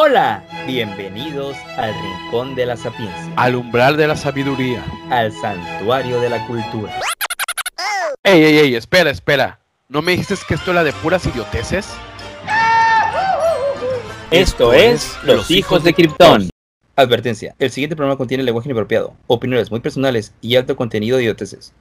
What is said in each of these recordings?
Hola, bienvenidos al Rincón de la Sapiencia, Al umbral de la sabiduría. al Santuario de la Cultura. Ey, ey, ey, espera, espera. ¿No me dijiste que esto era de puras idioteces? Esto es Los Hijos de Krypton. Advertencia, el siguiente programa contiene lenguaje inapropiado, opiniones muy personales y alto contenido de idioteces.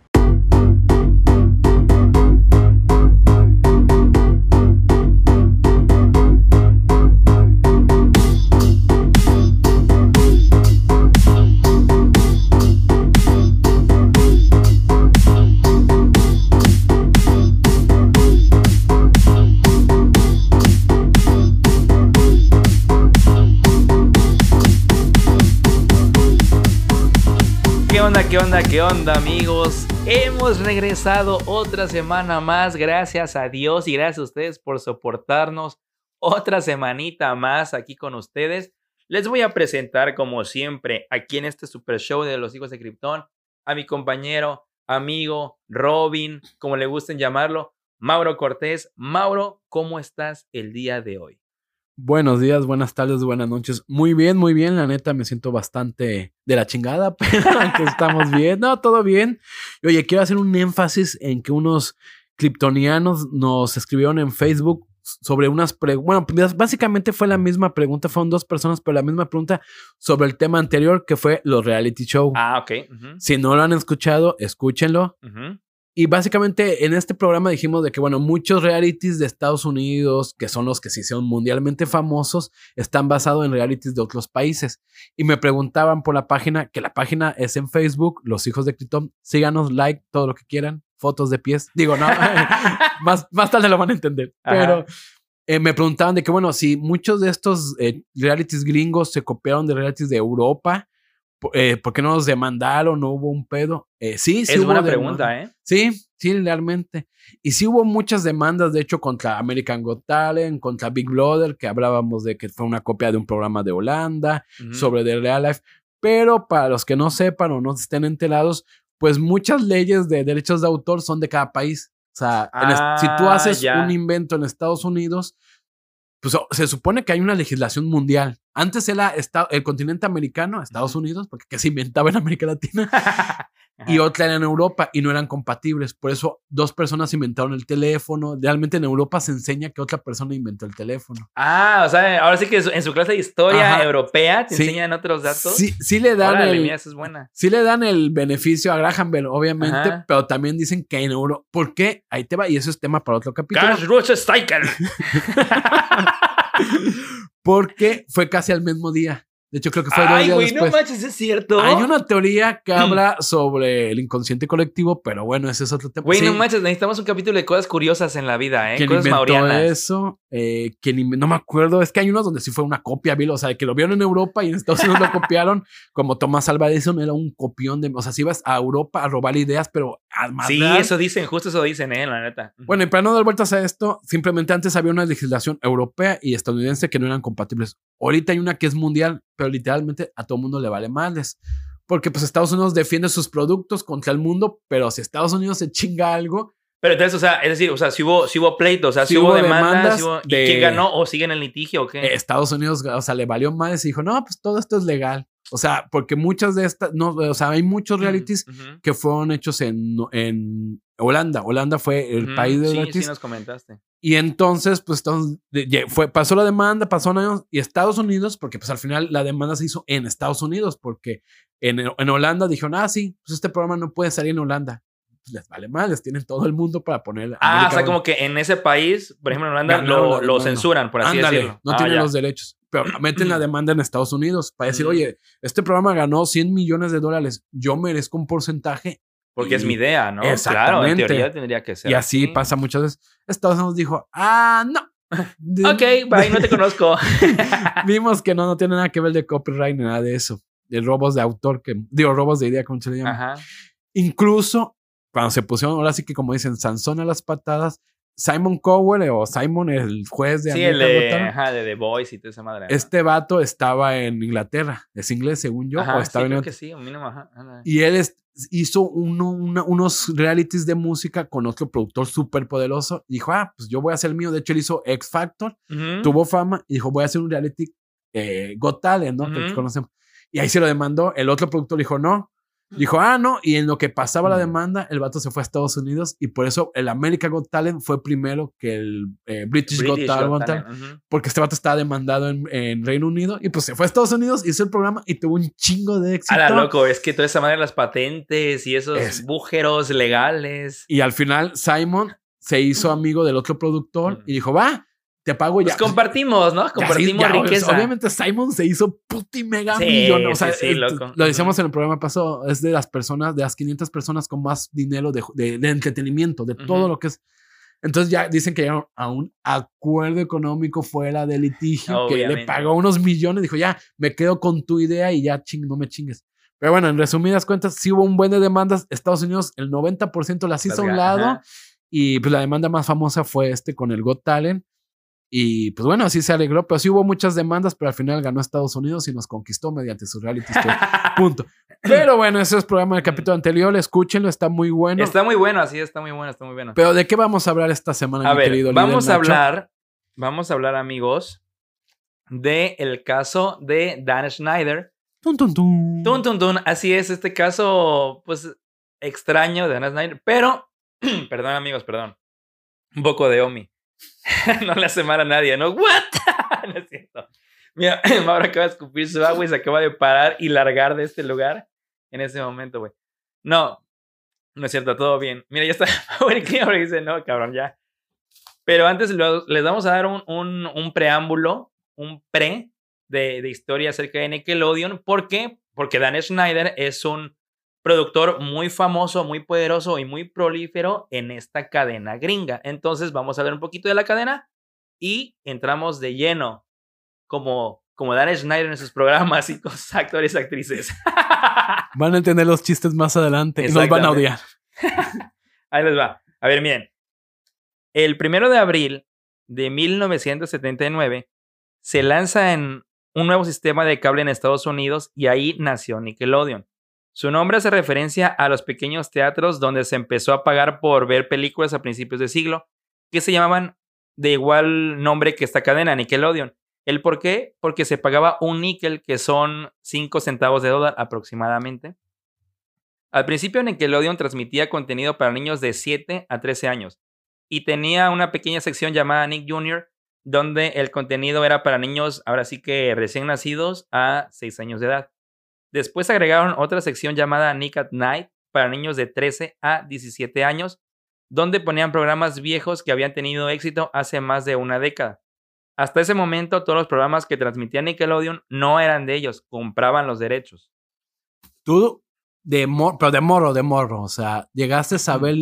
¿Qué onda, qué onda, amigos? Hemos regresado otra semana más, gracias a Dios y gracias a ustedes por soportarnos otra semanita más aquí con ustedes. Les voy a presentar, como siempre, aquí en este super show de los hijos de Krypton, a mi compañero, amigo, Robin, como le gusten llamarlo, Mauro Cortés. Mauro, ¿cómo estás el día de hoy? Buenos días, buenas tardes, buenas noches. Muy bien, muy bien. La neta, me siento bastante de la chingada, pero que estamos bien. No, todo bien. Y, Oye, quiero hacer un énfasis en que unos kryptonianos nos escribieron en Facebook sobre unas preguntas. Bueno, pues, básicamente fue la misma pregunta. Fueron dos personas, pero la misma pregunta sobre el tema anterior que fue los reality show. Ah, ok. Si no lo han escuchado, escúchenlo. ujú. Y básicamente en este programa dijimos de que, bueno, muchos realities de Estados Unidos, que son los que se hicieron mundialmente famosos, están basados en realities de otros países. Y me preguntaban por la página, que la página es en Facebook, Los Hijos de Krypton. Síganos, like, todo lo que quieran, fotos de pies. Digo, no, más, más tarde lo van a entender. Pero eh, me preguntaban de que, bueno, si muchos de estos eh, realities gringos se copiaron de realities de Europa, eh, ¿por qué no los demandaron? ¿No hubo un pedo? Eh, sí, sí es hubo buena pregunta, ¿eh? Sí, sí, realmente. Y sí hubo muchas demandas, de hecho, contra American Got Talent, contra Big Brother, que hablábamos de que fue una copia de un programa de Holanda, Ujú. sobre The Real Life. Pero para los que no sepan o no estén enterados, pues muchas leyes de derechos de autor son de cada país. O sea, es- si tú Ah, haces ya. un invento en Estados Unidos, pues se supone que hay una legislación mundial. Antes era el continente americano, Estados Unidos, porque que se inventaba en América Latina y otra era en Europa y no eran compatibles. Por eso dos personas inventaron el teléfono. Realmente en Europa se enseña que otra persona inventó el teléfono. Ah, o sea, ahora sí que en su clase de historia Ajá. europea te Sí. enseñan otros datos. Sí, sí le dan Órale, el, mira, esa es buena. sí le dan el beneficio a Graham Bell, obviamente, Ajá. pero también dicen que en Europa. ¿Por qué? Ahí te va, y eso es tema para otro capítulo. Porque fue casi al mismo día. De hecho, creo que fue dos Ay, días güey, no después. manches, es cierto. Hay una teoría que habla sobre el inconsciente colectivo, pero bueno, ese es otro tema. Güey, no Sí. manches, necesitamos un capítulo de cosas curiosas en la vida, ¿eh? ¿Quién Cosas inventó maurianas. eso? Eh, ¿quién no me acuerdo. Es que hay unos donde sí fue una copia, Bill. O sea, que lo vieron en Europa y en Estados Unidos lo copiaron. Como Thomas Alva Edison era un copión de. O sea, si ibas a Europa a robar ideas, pero Sí, eso dicen, justo eso dicen, ¿eh? La neta. Bueno, y para no dar vueltas a esto, simplemente antes había una legislación europea y estadounidense que no eran compatibles. Ahorita hay una que es mundial, pero literalmente a todo mundo le vale madres. Porque pues Estados Unidos defiende sus productos contra el mundo, pero si Estados Unidos se chinga algo, Pero entonces, o sea, es decir, o sea, si hubo, si hubo pleito, o sea, si, hubo, demandas, demandas si hubo- ¿y de- quién ganó o siguen en litigio o qué? Estados Unidos, o sea, le valió madres y dijo, no, pues todo esto es legal. O sea, porque muchas de estas, no, o sea, hay muchos realities Ujú. que fueron hechos en, en Holanda. Holanda fue el Ujú. país de Sí, realities. sí, nos comentaste. Y entonces, pues, fue, pasó la demanda, pasó años, y Estados Unidos, porque pues al final la demanda se hizo en Estados Unidos, porque en, en Holanda dijeron, ah, sí, pues este programa no puede salir en Holanda. Pues, les vale mal, les tienen todo el mundo para poner. Ah, América o sea, como que en ese país, por ejemplo, en Holanda, Ganaron lo, la lo demanda. censuran, por así Ándale, decirlo. no Ah, tienen ya. los derechos. Pero meten la demanda en Estados Unidos para decir, Mm. oye, este programa ganó 100 millones de dólares, yo merezco un porcentaje. Porque es Y- mi idea, ¿no? Claro, en Exactamente. teoría tendría que ser. Y así pasa muchas veces. Estados Unidos dijo, ah, no. Ok, bye, no te conozco. Vimos que no, no tiene nada que ver de copyright ni nada de eso. De robos de autor, que digo, robos de idea, como se le llama. Ajá. Incluso cuando se pusieron, ahora sí que como dicen, Sansón a las patadas, Simon Cowell o Simon, el juez de Sí, el de, ajá, de The Voice y toda esa madre. ¿no? este vato estaba en Inglaterra, es inglés según yo, Ajá, o estaba sí, en creo que sí, a mí no me- ajá. Y él es- hizo uno, una- unos realities de música con otro productor súper poderoso. Dijo, ah, pues yo voy a hacer el mío. De hecho, él hizo X Factor, Ujú. tuvo fama y dijo, voy a hacer un reality eh, Got Talent, ¿no? Que Ujú. conocemos. Y ahí se lo demandó. El otro productor dijo no. Dijo, ah, no. Y en lo que pasaba la demanda, el vato se fue a Estados Unidos y por eso el America Got Talent fue primero que el eh, British, Got British Talent. Got Talent. Porque este vato estaba demandado en, en Reino Unido y pues se fue a Estados Unidos, hizo el programa y tuvo un chingo de éxito. Ala, loco, es que toda esa madre de las patentes y esos Es- bújeros legales. Y al final Simon se hizo amigo del otro productor y dijo, va, te pago ya. Pues compartimos, ¿no? Compartimos ya, riqueza. Obviamente Simon se hizo puti mega Sí, millonario. O sea, sí, sí, loco. lo decíamos en el programa pasado, es de las personas, de las 500 personas con más dinero de, de- de entretenimiento, de todo lo que es. Entonces ya dicen que llegaron a un acuerdo económico fuera de litigio que le pagó unos millones. Dijo, ya, me quedo con tu idea y ya ching, no me chingues. Pero bueno, en resumidas cuentas, sí hubo un buen de demandas. Estados Unidos, el 90% las hizo a un lado. ajá. Y pues la demanda más famosa fue este con el Got Talent. Y pues bueno, así se alegró, pero sí hubo muchas demandas, pero al final ganó Estados Unidos y nos conquistó mediante su reality show. Punto. Pero bueno, ese es el programa del capítulo anterior, escúchenlo, está muy bueno. Está muy bueno, así está muy bueno, está muy bueno. Pero ¿de qué vamos a hablar esta semana, A mi ver, querido vamos a hablar, vamos a hablar, amigos, de el caso de Dan Schneider. Tun, tun, tun. Tun, tun, tun. Así es, este caso, pues, extraño de Dan Schneider. Pero, perdón, amigos, perdón. Un poco de Omi. no le hace mal a nadie, ¿no? ¿What? no es cierto. Mira, Mauro acaba de escupir su agua y se acaba de parar y largar de este lugar en ese momento, güey. No, no es cierto, todo bien. Mira, ya está Power Clear y dice, no, cabrón, ya. Pero antes lo- les vamos a dar un, un, un preámbulo, un pre de, de historia acerca de Nickelodeon. ¿Por qué? Porque Dan Schneider es un productor muy famoso, muy poderoso y muy prolífero en esta cadena gringa. Entonces vamos a ver un poquito de la cadena y entramos de lleno como, como Dan Schneider en sus programas y con sus actores y actrices. Van a entender los chistes más adelante y nos van a odiar. Ahí les va. A ver, miren. El primero de abril de 1979 se lanza en un nuevo sistema de cable en Estados Unidos y ahí nació Nickelodeon. Su nombre hace referencia a los pequeños teatros donde se empezó a pagar por ver películas a principios de siglo, que se llamaban de igual nombre que esta cadena, Nickelodeon. ¿El por qué? Porque se pagaba un níquel, que son 5 centavos de dólar aproximadamente. Al principio Nickelodeon transmitía contenido para niños de 7 a 13 años y tenía una pequeña sección llamada Nick Jr., donde el contenido era para niños, ahora sí que recién nacidos, a 6 años de edad. Después agregaron otra sección llamada Nick at Night para niños de 13 a 17 años, donde ponían programas viejos que habían tenido éxito hace más de una década. Hasta ese momento, todos los programas que transmitía Nickelodeon no eran de ellos, compraban los derechos. Tú, de pero de morro, de morro. O sea, llegaste a saber.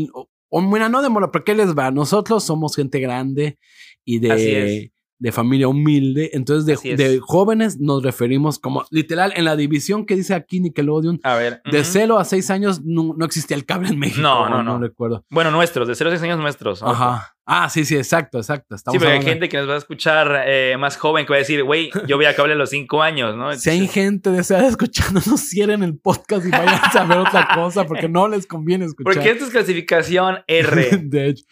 O, no de morro, pero ¿qué les va? Nosotros somos gente grande y Así de, es. De familia humilde. Entonces, de, de jóvenes nos referimos como literal en la división que dice aquí Nickelodeon. A ver. De ujú. 0 a 6 años no, no existía el cable en México. No, no, o no. recuerdo. Bueno, nuestros, de 0 a 6 años nuestros. Ajá. Ah, sí, sí, exacto, exacto. Sí, Estamos pero hay hablando- gente que nos va a escuchar eh, más joven que va a decir, güey, yo vi a cable a los 5 años, ¿no? Si hay Entonces, gente deseada escuchando, no cierren el podcast y vayan a ver otra cosa porque no les conviene escuchar. Porque esto es clasificación R. de hecho.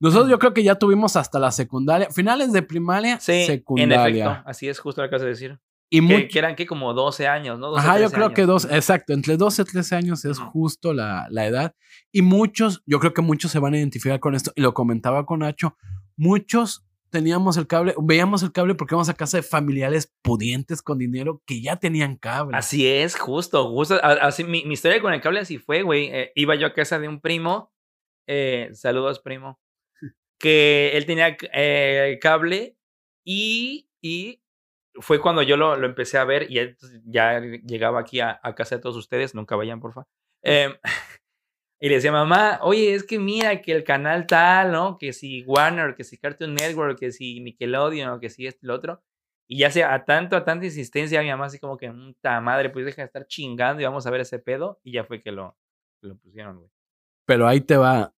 Nosotros yo creo que ya tuvimos hasta la secundaria, finales de primaria, Sí, en secundaria. efecto. Así es justo lo que de decir. y Que, que eran que como 12 años, ¿no? 12, ajá, yo 13 creo años. que dos, exacto, entre 12 y 13 años es justo la, la edad. Y muchos, yo creo que muchos se van a identificar con esto, y lo comentaba con Nacho, muchos teníamos el cable, veíamos el cable porque íbamos a casa de familiares pudientes con dinero que ya tenían cable. Así es, justo, justo. Así, mi, mi historia con el cable así fue, güey. Eh, iba yo a casa de un primo. eh, saludos, primo. Que él tenía eh, cable y, y fue cuando yo lo, lo empecé a ver y ya llegaba aquí a, a casa de todos ustedes. Nunca vayan, porfa. Em, y le decía, mamá, oye, es que mira que el canal tal, ¿no? Que si Warner, que si Cartoon Network, que si Nickelodeon, que si esto y lo otro. Y ya sea a tanto, a tanta insistencia, mi mamá así como que, puta madre, pues deja de estar chingando y vamos a ver ese pedo. Y ya fue que lo, lo pusieron, güey. Pero ahí te va.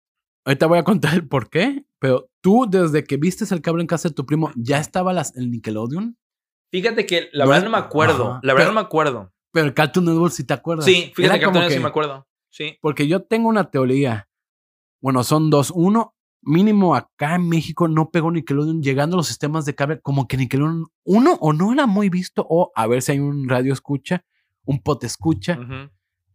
Ahorita voy a contar el por qué. Pero tú, desde que vistes el cable en casa de tu primo, ¿ya estaba las, el Nickelodeon? Fíjate que la No verdad es- no me acuerdo. Ajá, La verdad pero- no me acuerdo. Pero el Cartoon Network sí te acuerdas. Sí, fíjate que Cartoon Network sí me acuerdo. Sí. Porque yo tengo una teoría. Bueno, son dos. Uno, mínimo acá en México no pegó Nickelodeon llegando a los sistemas de cable, como que Nickelodeon, uno, o no era muy visto, o a ver si hay un radio escucha, un pot escucha, Ujú.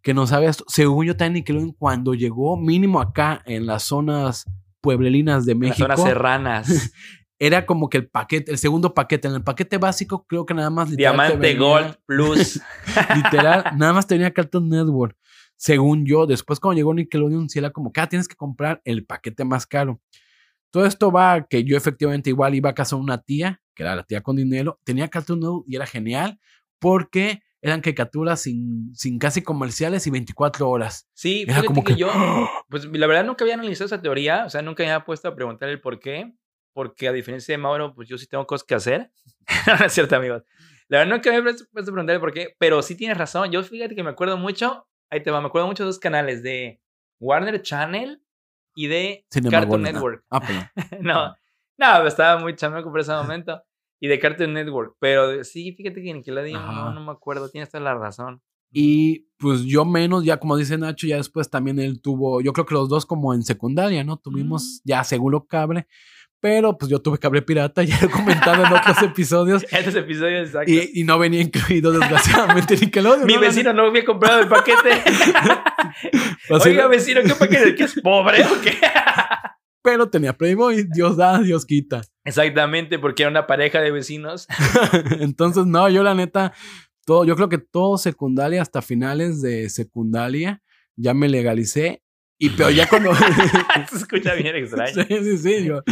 Que no sabe esto. Según yo, también Nickelodeon, cuando llegó, mínimo acá en las zonas pueblerinas de Las México, zonas serranas. era como que el paquete, el segundo paquete. En el paquete básico, creo que nada más Diamante venía- Gold Plus. Literal, nada más tenía Cartoon Network. Según yo, después cuando llegó Nickelodeon, sí era como que ah, tienes que comprar el paquete más caro. Todo esto va a que yo efectivamente igual iba a casa de una tía, que era la tía con dinero, tenía Cartoon Network y era genial porque eran caricaturas sin, sin casi comerciales y 24 horas. Sí, Era fíjate como que, que- yo, pues la verdad nunca había analizado esa teoría, o sea, nunca me había puesto a preguntar el por qué, porque a diferencia de Mauro, pues yo sí tengo cosas que hacer. no es cierto, amigos. La verdad nunca me había puesto a preguntar el por qué, pero sí tienes razón. Yo fíjate que me acuerdo mucho, ahí te va, me acuerdo mucho de dos canales, de Warner Channel y de Cinema Cartoon Golden. Network. Ah, no, no, estaba muy chamaco por ese momento. Y de Cartoon Network, pero sí, fíjate que Nickelodeon, no, no me acuerdo, tienes toda la razón. Y pues yo menos, ya como dice Nacho, ya después también él tuvo, yo creo que los dos como en secundaria, ¿no? Tuvimos ya seguro cable, pero pues yo tuve cable pirata, ya he comentado en otros episodios, Estos episodios, exacto. y, y no venía incluido desgraciadamente Nickelodeon. Mi ¿no? vecino no había comprado el paquete. Oiga, vecino, ¿qué paquete? ¿Que es pobre o qué? Pero tenía Playboy, Dios da, Dios quita. Exactamente, porque era una pareja de vecinos. Entonces, no, yo la neta, todo, yo creo que todo secundaria hasta finales de secundaria ya me legalicé. Y pero ya cuando. Se escucha bien extraño. Sí, sí, sí. yo-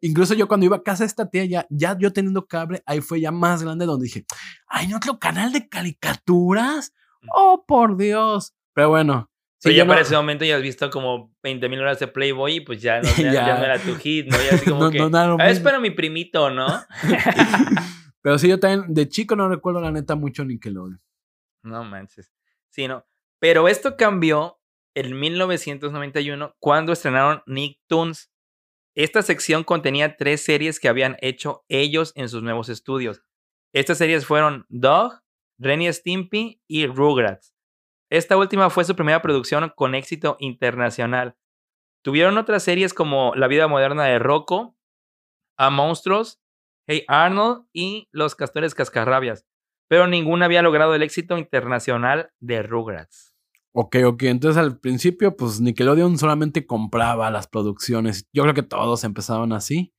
incluso yo cuando iba a casa de esta tía, ya, ya yo teniendo cable, ahí fue ya más grande donde dije, ¿hay otro canal de caricaturas? Oh, por Dios. Pero bueno. Sí, Pero yo ya no- para ese momento ya has visto como 20 mil horas de Playboy y pues ya no, ya, Ya. ya no era tu hit, ¿no? Ya así como no- que. no, nada lo "Ah, es mismo". para mi primito, ¿no? Pero sí, yo también de chico no recuerdo la neta mucho Nickelodeon. No manches. Sí, no. Pero esto cambió en 1991 cuando estrenaron Nicktoons. Esta sección contenía tres series que habían hecho ellos en sus nuevos estudios. Estas series fueron Dog, Renny Stimpy y Rugrats. Esta última fue su primera producción con éxito internacional. Tuvieron otras series como La vida moderna de Rocco, A Monstruos, Hey Arnold y Los Castores Cascarrabias pero ninguna había logrado el éxito internacional de Rugrats. Ok, ok. Entonces al principio, pues Nickelodeon solamente compraba las producciones. Yo creo que todos empezaron así.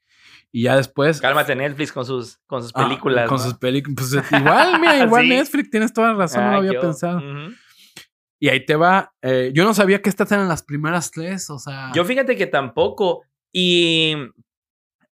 Y ya después. Cálmate Netflix con sus, con sus ah, películas. con ¿no? sus películas. Pues igual, mira, igual Sí. Netflix, tienes toda la razón, no lo Ah, había yo- pensado. Ujú. Y ahí te va. eh, yo no sabía que estas eran las primeras tres, o sea. Yo fíjate que tampoco. Y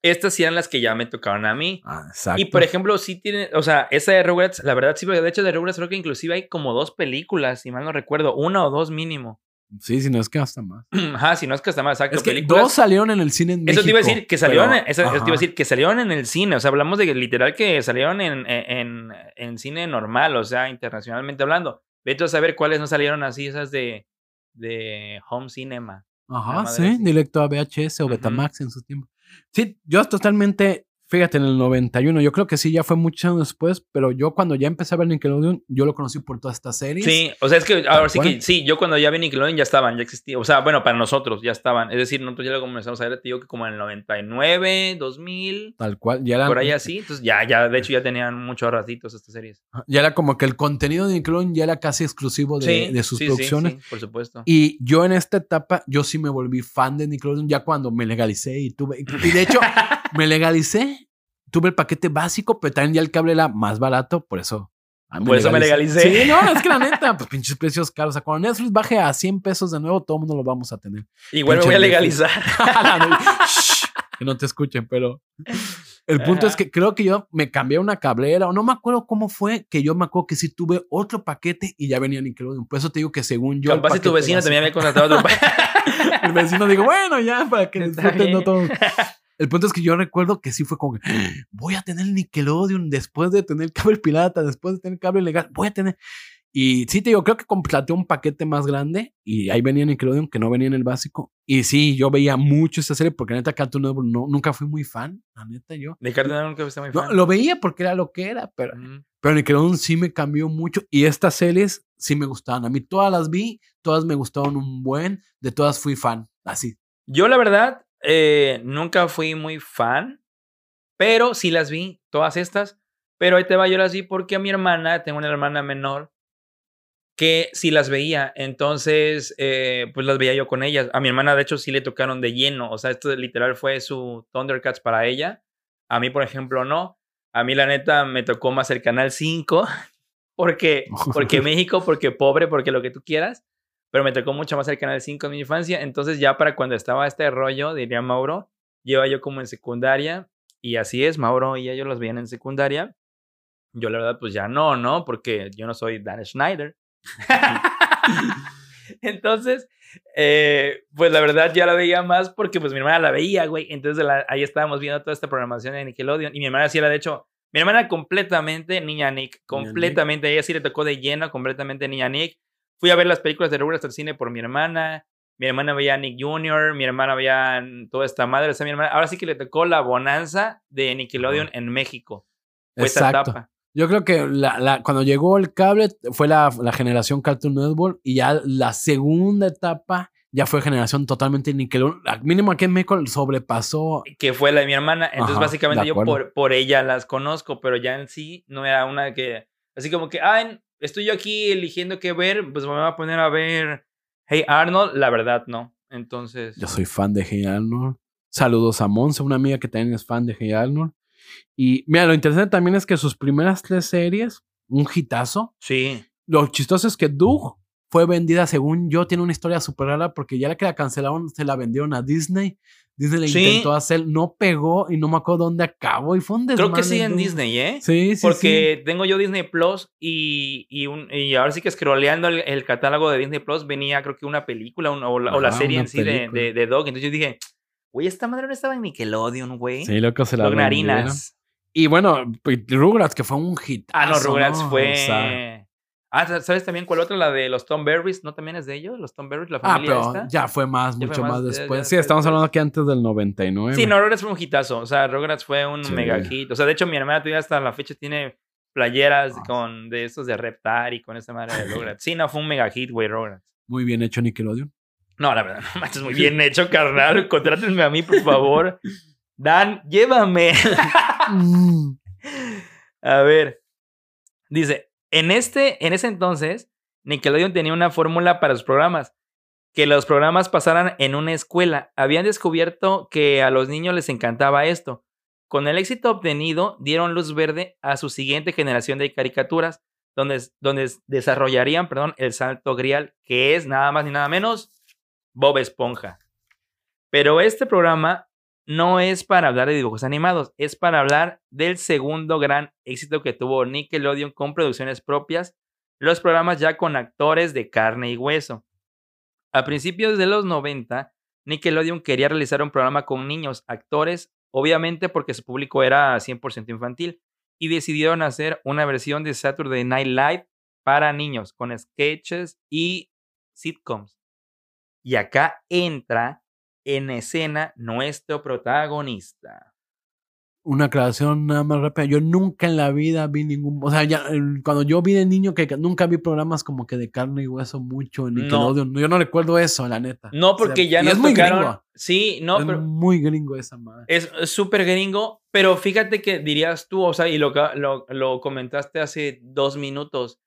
estas sí eran las que ya me tocaron a mí. Ah, exacto. Y por ejemplo, sí tiene, o sea, esa de Rugrats, la verdad sí, porque de hecho de Rugrats creo que inclusive hay como dos películas, si mal no recuerdo, una o dos mínimo. Sí, si no es que hasta más. Ajá, si no es que está más exacto. Es que películas. dos salieron en el cine en Eso te iba a decir, que salieron, pero- eso te iba a decir, que salieron en el cine. O sea, hablamos de que literal que salieron en, en, en cine normal, o sea, internacionalmente hablando. Vete a saber cuáles no salieron así, esas de, de home cinema. Ajá, sí, directo a VHS o. Betamax en su tiempo. Sí, yo totalmente, fíjate, en el 91, yo creo que sí, ya fue mucho años después, pero yo cuando ya empecé a ver Nickelodeon, yo lo conocí por todas estas series. Sí, o sea, es que ahora sí que sí, yo cuando ya vi Nickelodeon ya estaban, ya existían. O sea, bueno, para nosotros ya estaban. Es decir, nosotros ya lo comenzamos a ver, te digo que como en el 99, 2000, Tal cual, ya era, por ahí así. Entonces ya, ya, de hecho ya tenían muchos ratitos estas series. ya era como que el contenido de Nickelodeon ya era casi exclusivo de, sí, de sus sí, sí, producciones. sí, por supuesto. Y yo en esta etapa, yo sí me volví fan de Nickelodeon ya cuando me legalicé y tuve. Y de hecho, me legalicé, tuve el paquete básico, pero también ya el cable era más barato, por eso. Por eso me legalicé. Sí, no, es que la neta, pues pinches precios caros. O sea, cuando Netflix baje a 100 pesos de nuevo, todo el mundo lo vamos a tener. Igual me voy a legalizar. Shh, que no te escuchen, pero el punto es que creo que yo me cambié una cablera o no me acuerdo cómo fue que yo me acuerdo que sí tuve otro paquete y ya venía Nickelodeon. Por eso te digo que según yo. Capaz si tu paquete vecino básico- también había contratado otro. pa- el vecino digo, bueno, ya, para que disfruten no bien. El punto es que yo recuerdo que sí fue como que voy a tener Nickelodeon después de tener cable pirata, después de tener cable legal, voy a tener. Y sí, te digo, creo que contraté un paquete más grande y ahí venía Nickelodeon que no venía en el básico. Y sí, yo veía mucho esta serie porque neta Cartoon Network no, nunca fui muy fan, la neta yo. De Cartoon Network nunca fuiste muy No, fan. lo veía porque era lo que era, pero, Ujú. pero Nickelodeon sí me cambió mucho y estas series sí me gustaban. A mí todas las vi, todas me gustaron un buen, de todas fui fan, así. Yo, la verdad, eh, nunca fui muy fan, pero sí las vi, todas estas. Pero ahí te va, yo las vi porque a mi hermana, tengo una hermana menor, que sí las veía. Entonces, eh, pues las veía yo con ellas. A mi hermana, de hecho, sí le tocaron de lleno. O sea, esto literal fue su Thundercats para ella. A mí, por ejemplo, no. A mí, la neta, me tocó más el Canal 5. Porque, porque México, porque pobre, porque lo que tú quieras. Pero me tocó mucho más el Canal 5 en mi infancia. Entonces, ya para cuando estaba este rollo, diría Mauro, lleva yo como en secundaria. Y así es, Mauro y ellos los veían en secundaria. Yo, la verdad, pues ya no, ¿no? Porque yo no soy Dan Schneider. Entonces, eh, pues la verdad ya la veía más porque pues mi hermana la veía, güey. Entonces ahí estábamos viendo toda esta programación de Nickelodeon. Y mi hermana sí era, de hecho, mi hermana completamente niña Nick, completamente, ella sí le tocó de lleno, completamente niña Nick. Fui a ver las películas de Rugrats al cine por mi hermana. Mi hermana veía a Nick Jr., mi hermana veía toda esta madre. O sea, mi hermana, ahora sí que le tocó la bonanza de Nickelodeon en México. Fue esa etapa. Yo creo que la, cuando llegó el cable fue la, generación Cartoon Network y ya la segunda etapa ya fue generación totalmente Nickelodeon. Mínimo aquí en México sobrepasó. Que fue la de mi hermana. Entonces, básicamente yo por, por ella las conozco, pero ya en sí no era una que. Así como que, ah, estoy yo aquí eligiendo qué ver, pues me voy a poner a ver Hey Arnold. La verdad, no. Entonces. Yo soy fan de Hey Arnold. Saludos a Monse, una amiga que también es fan de Hey Arnold. Y mira, lo interesante también es que sus primeras tres series, un hitazo. Sí. Lo chistoso es que Doug fue vendida, según yo, tiene una historia súper rara porque ya la que la cancelaron se la vendieron a Disney. Disney le intentó hacer, no pegó y no me acuerdo dónde acabó y fue un Creo que sí en Disney, ¿eh? Sí, sí. Porque tengo yo Disney Plus y, y, un, y ahora sí que scrolleando el, el, catálogo de Disney Plus venía creo que una película o, la, serie en sí de, de, de, Dog. Entonces yo dije, güey, esta madre no estaba en Nickelodeon, güey. Sí, loco se la Narinas. Y bueno, Rugrats, que fue un hit. Ah, no, Rugrats fue. Ah, ¿sabes también cuál otra? La de los Tom Berries, ¿no también es de ellos? Los Tom Berries, la ah, familia ah, pero ya fue más, mucho más, después. sí, estamos hablando que antes del 99. Sí, no, Rugrats fue un hitazo. O sea, Rugrats fue un mega hit. O sea, de hecho, mi hermana todavía hasta la fecha tiene playeras ah. con de esos de Reptar y con esa madre de Rugrats. Sí, no, fue un mega hit, güey, Rugrats. Muy bien hecho, Nickelodeon. No, la verdad, no es muy bien hecho, carnal. Contrátenme a mí, por favor. Dan, llévame. A ver. Dice, en, este, en ese entonces, Nickelodeon tenía una fórmula para sus programas. Que los programas pasaran en una escuela. Habían descubierto que a los niños les encantaba esto. Con el éxito obtenido, dieron luz verde a su siguiente generación de caricaturas, donde, donde desarrollarían perdón, el salto grial, que es nada más ni nada menos Bob Esponja. Pero este programa no es para hablar de dibujos animados, es para hablar del segundo gran éxito que tuvo Nickelodeon con producciones propias, los programas ya con actores de carne y hueso. A principios de los 90, Nickelodeon quería realizar un programa con niños, actores, obviamente porque su público era 100% infantil, y decidieron hacer una versión de Saturday Night Live para niños, con sketches y sitcoms. Y acá entra en escena nuestro protagonista. Una aclaración nada más rápida. Yo nunca en la vida vi ningún. O sea, ya, cuando yo vi de niño, que nunca vi programas como que de carne y hueso mucho en Nickelodeon. No. Yo no recuerdo eso, la neta. No, porque ya no es muy gringo. Sí, no, es muy gringo esa madre. Es súper gringo, pero fíjate que dirías tú, o sea, y lo, lo, lo comentaste hace dos minutos,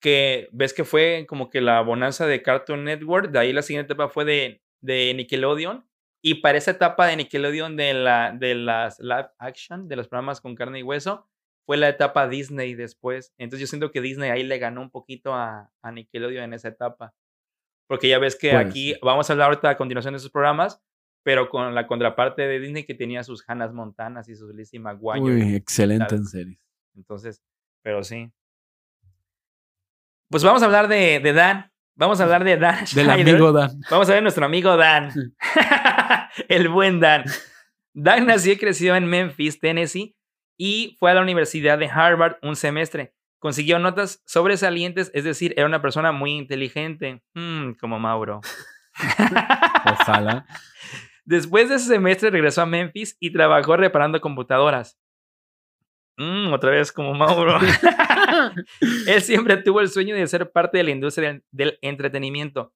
que ves que fue como que la bonanza de Cartoon Network, de ahí la siguiente etapa fue de de Nickelodeon. Y para esa etapa de Nickelodeon de, la, de las live action, de los programas con carne y hueso, fue la etapa Disney después. Entonces yo siento que Disney ahí le ganó un poquito a, a Nickelodeon en esa etapa. Porque ya ves que aquí, vamos a hablar ahorita a continuación de esos programas, pero con la contraparte de Disney que tenía sus Hannah Montanas y sus Lizzie McGuire. Uy, excelente en serio. Entonces, pero sí. Pues vamos a hablar de, de Dan. Vamos a hablar de Dan. Del amigo Dan. Vamos a ver nuestro amigo Dan. el buen Dan. Dan nació y creció en Memphis, Tennessee, y fue a la Universidad de Harvard un semestre. Consiguió notas sobresalientes, es decir, era una persona muy inteligente, mm, como Mauro. Ojalá. Después de ese semestre regresó a Memphis y trabajó reparando computadoras. Mm, otra vez como Mauro. Él siempre tuvo el sueño de ser parte de la industria del, entretenimiento.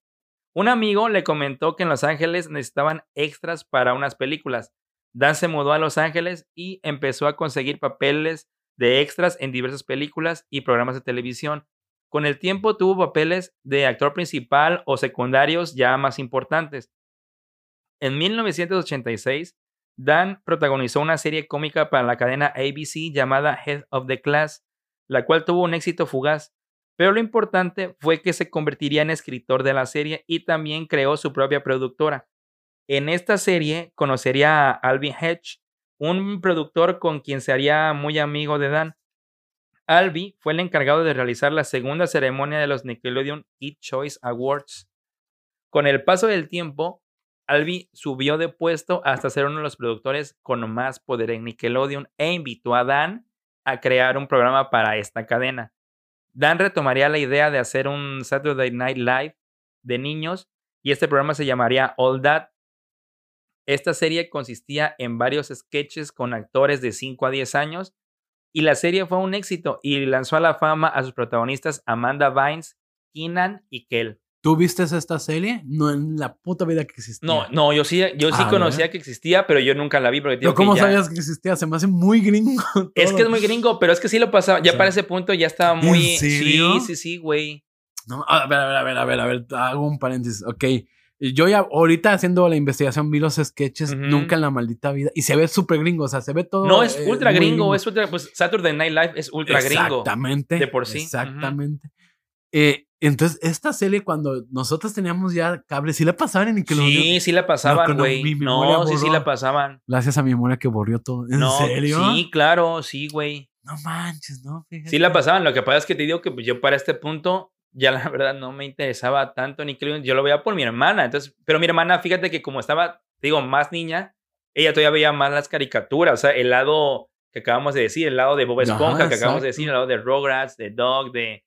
Un amigo le comentó que en Los Ángeles necesitaban extras para unas películas. Dan se mudó a Los Ángeles y empezó a conseguir papeles de extras en diversas películas y programas de televisión. Con el tiempo tuvo papeles de actor principal o secundarios ya más importantes. En 1986, Dan protagonizó una serie cómica para la cadena ABC llamada Head of the Class, la cual tuvo un éxito fugaz. Pero lo importante fue que se convertiría en escritor de la serie y también creó su propia productora. En esta serie conocería a Alvin Hedge, un productor con quien se haría muy amigo de Dan. Alvin fue el encargado de realizar la segunda ceremonia de los Nickelodeon Kid Choice Awards. Con el paso del tiempo, Albi subió de puesto hasta ser uno de los productores con más poder en Nickelodeon e invitó a Dan a crear un programa para esta cadena. Dan retomaría la idea de hacer un Saturday Night Live de niños y este programa se llamaría All That. Esta serie consistía en varios sketches con actores de 5 a 10 años y la serie fue un éxito y lanzó a la fama a sus protagonistas Amanda Vines, Keenan y Kel. ¿Tú viste esta serie? No, en la puta vida que existía. No, no, yo sí, yo sí conocía que existía, pero yo nunca la vi. Porque ¿Cómo sabías que existía? Se me hace muy gringo. Es que es muy gringo, pero es que sí lo pasaba. Ya para ese punto ya estaba muy. ¿En serio? Sí, sí, sí, güey. No, a ver, a ver, a ver, a ver, a ver, hago un paréntesis. Ok. Yo ya ahorita haciendo la investigación vi los sketches, nunca en la maldita vida. Y se ve súper gringo, o sea, se ve todo. No, es ultra gringo, es ultra. Pues Saturday Night Live es ultra gringo. Exactamente. De por sí. Exactamente. eh, entonces, esta serie, cuando nosotros teníamos ya cable, ¿sí la pasaban en Nickelodeon? Sí, sí la pasaban, güey. No, sí, sí la pasaban. Gracias a mi memoria que borrió todo. ¿En serio? Sí, claro, sí, güey. No manches, no, Sí la pasaban. Lo que pasa es que te digo que pues, yo para este punto ya la verdad no me interesaba tanto Nickelodeon. Yo lo veía por mi hermana. Entonces, pero mi hermana, fíjate que como estaba, digo, más niña, ella todavía veía más las caricaturas. O sea, el lado que acabamos de decir, el lado de Bob Esponja que acabamos de decir, el lado de Rugrats, de Dog, de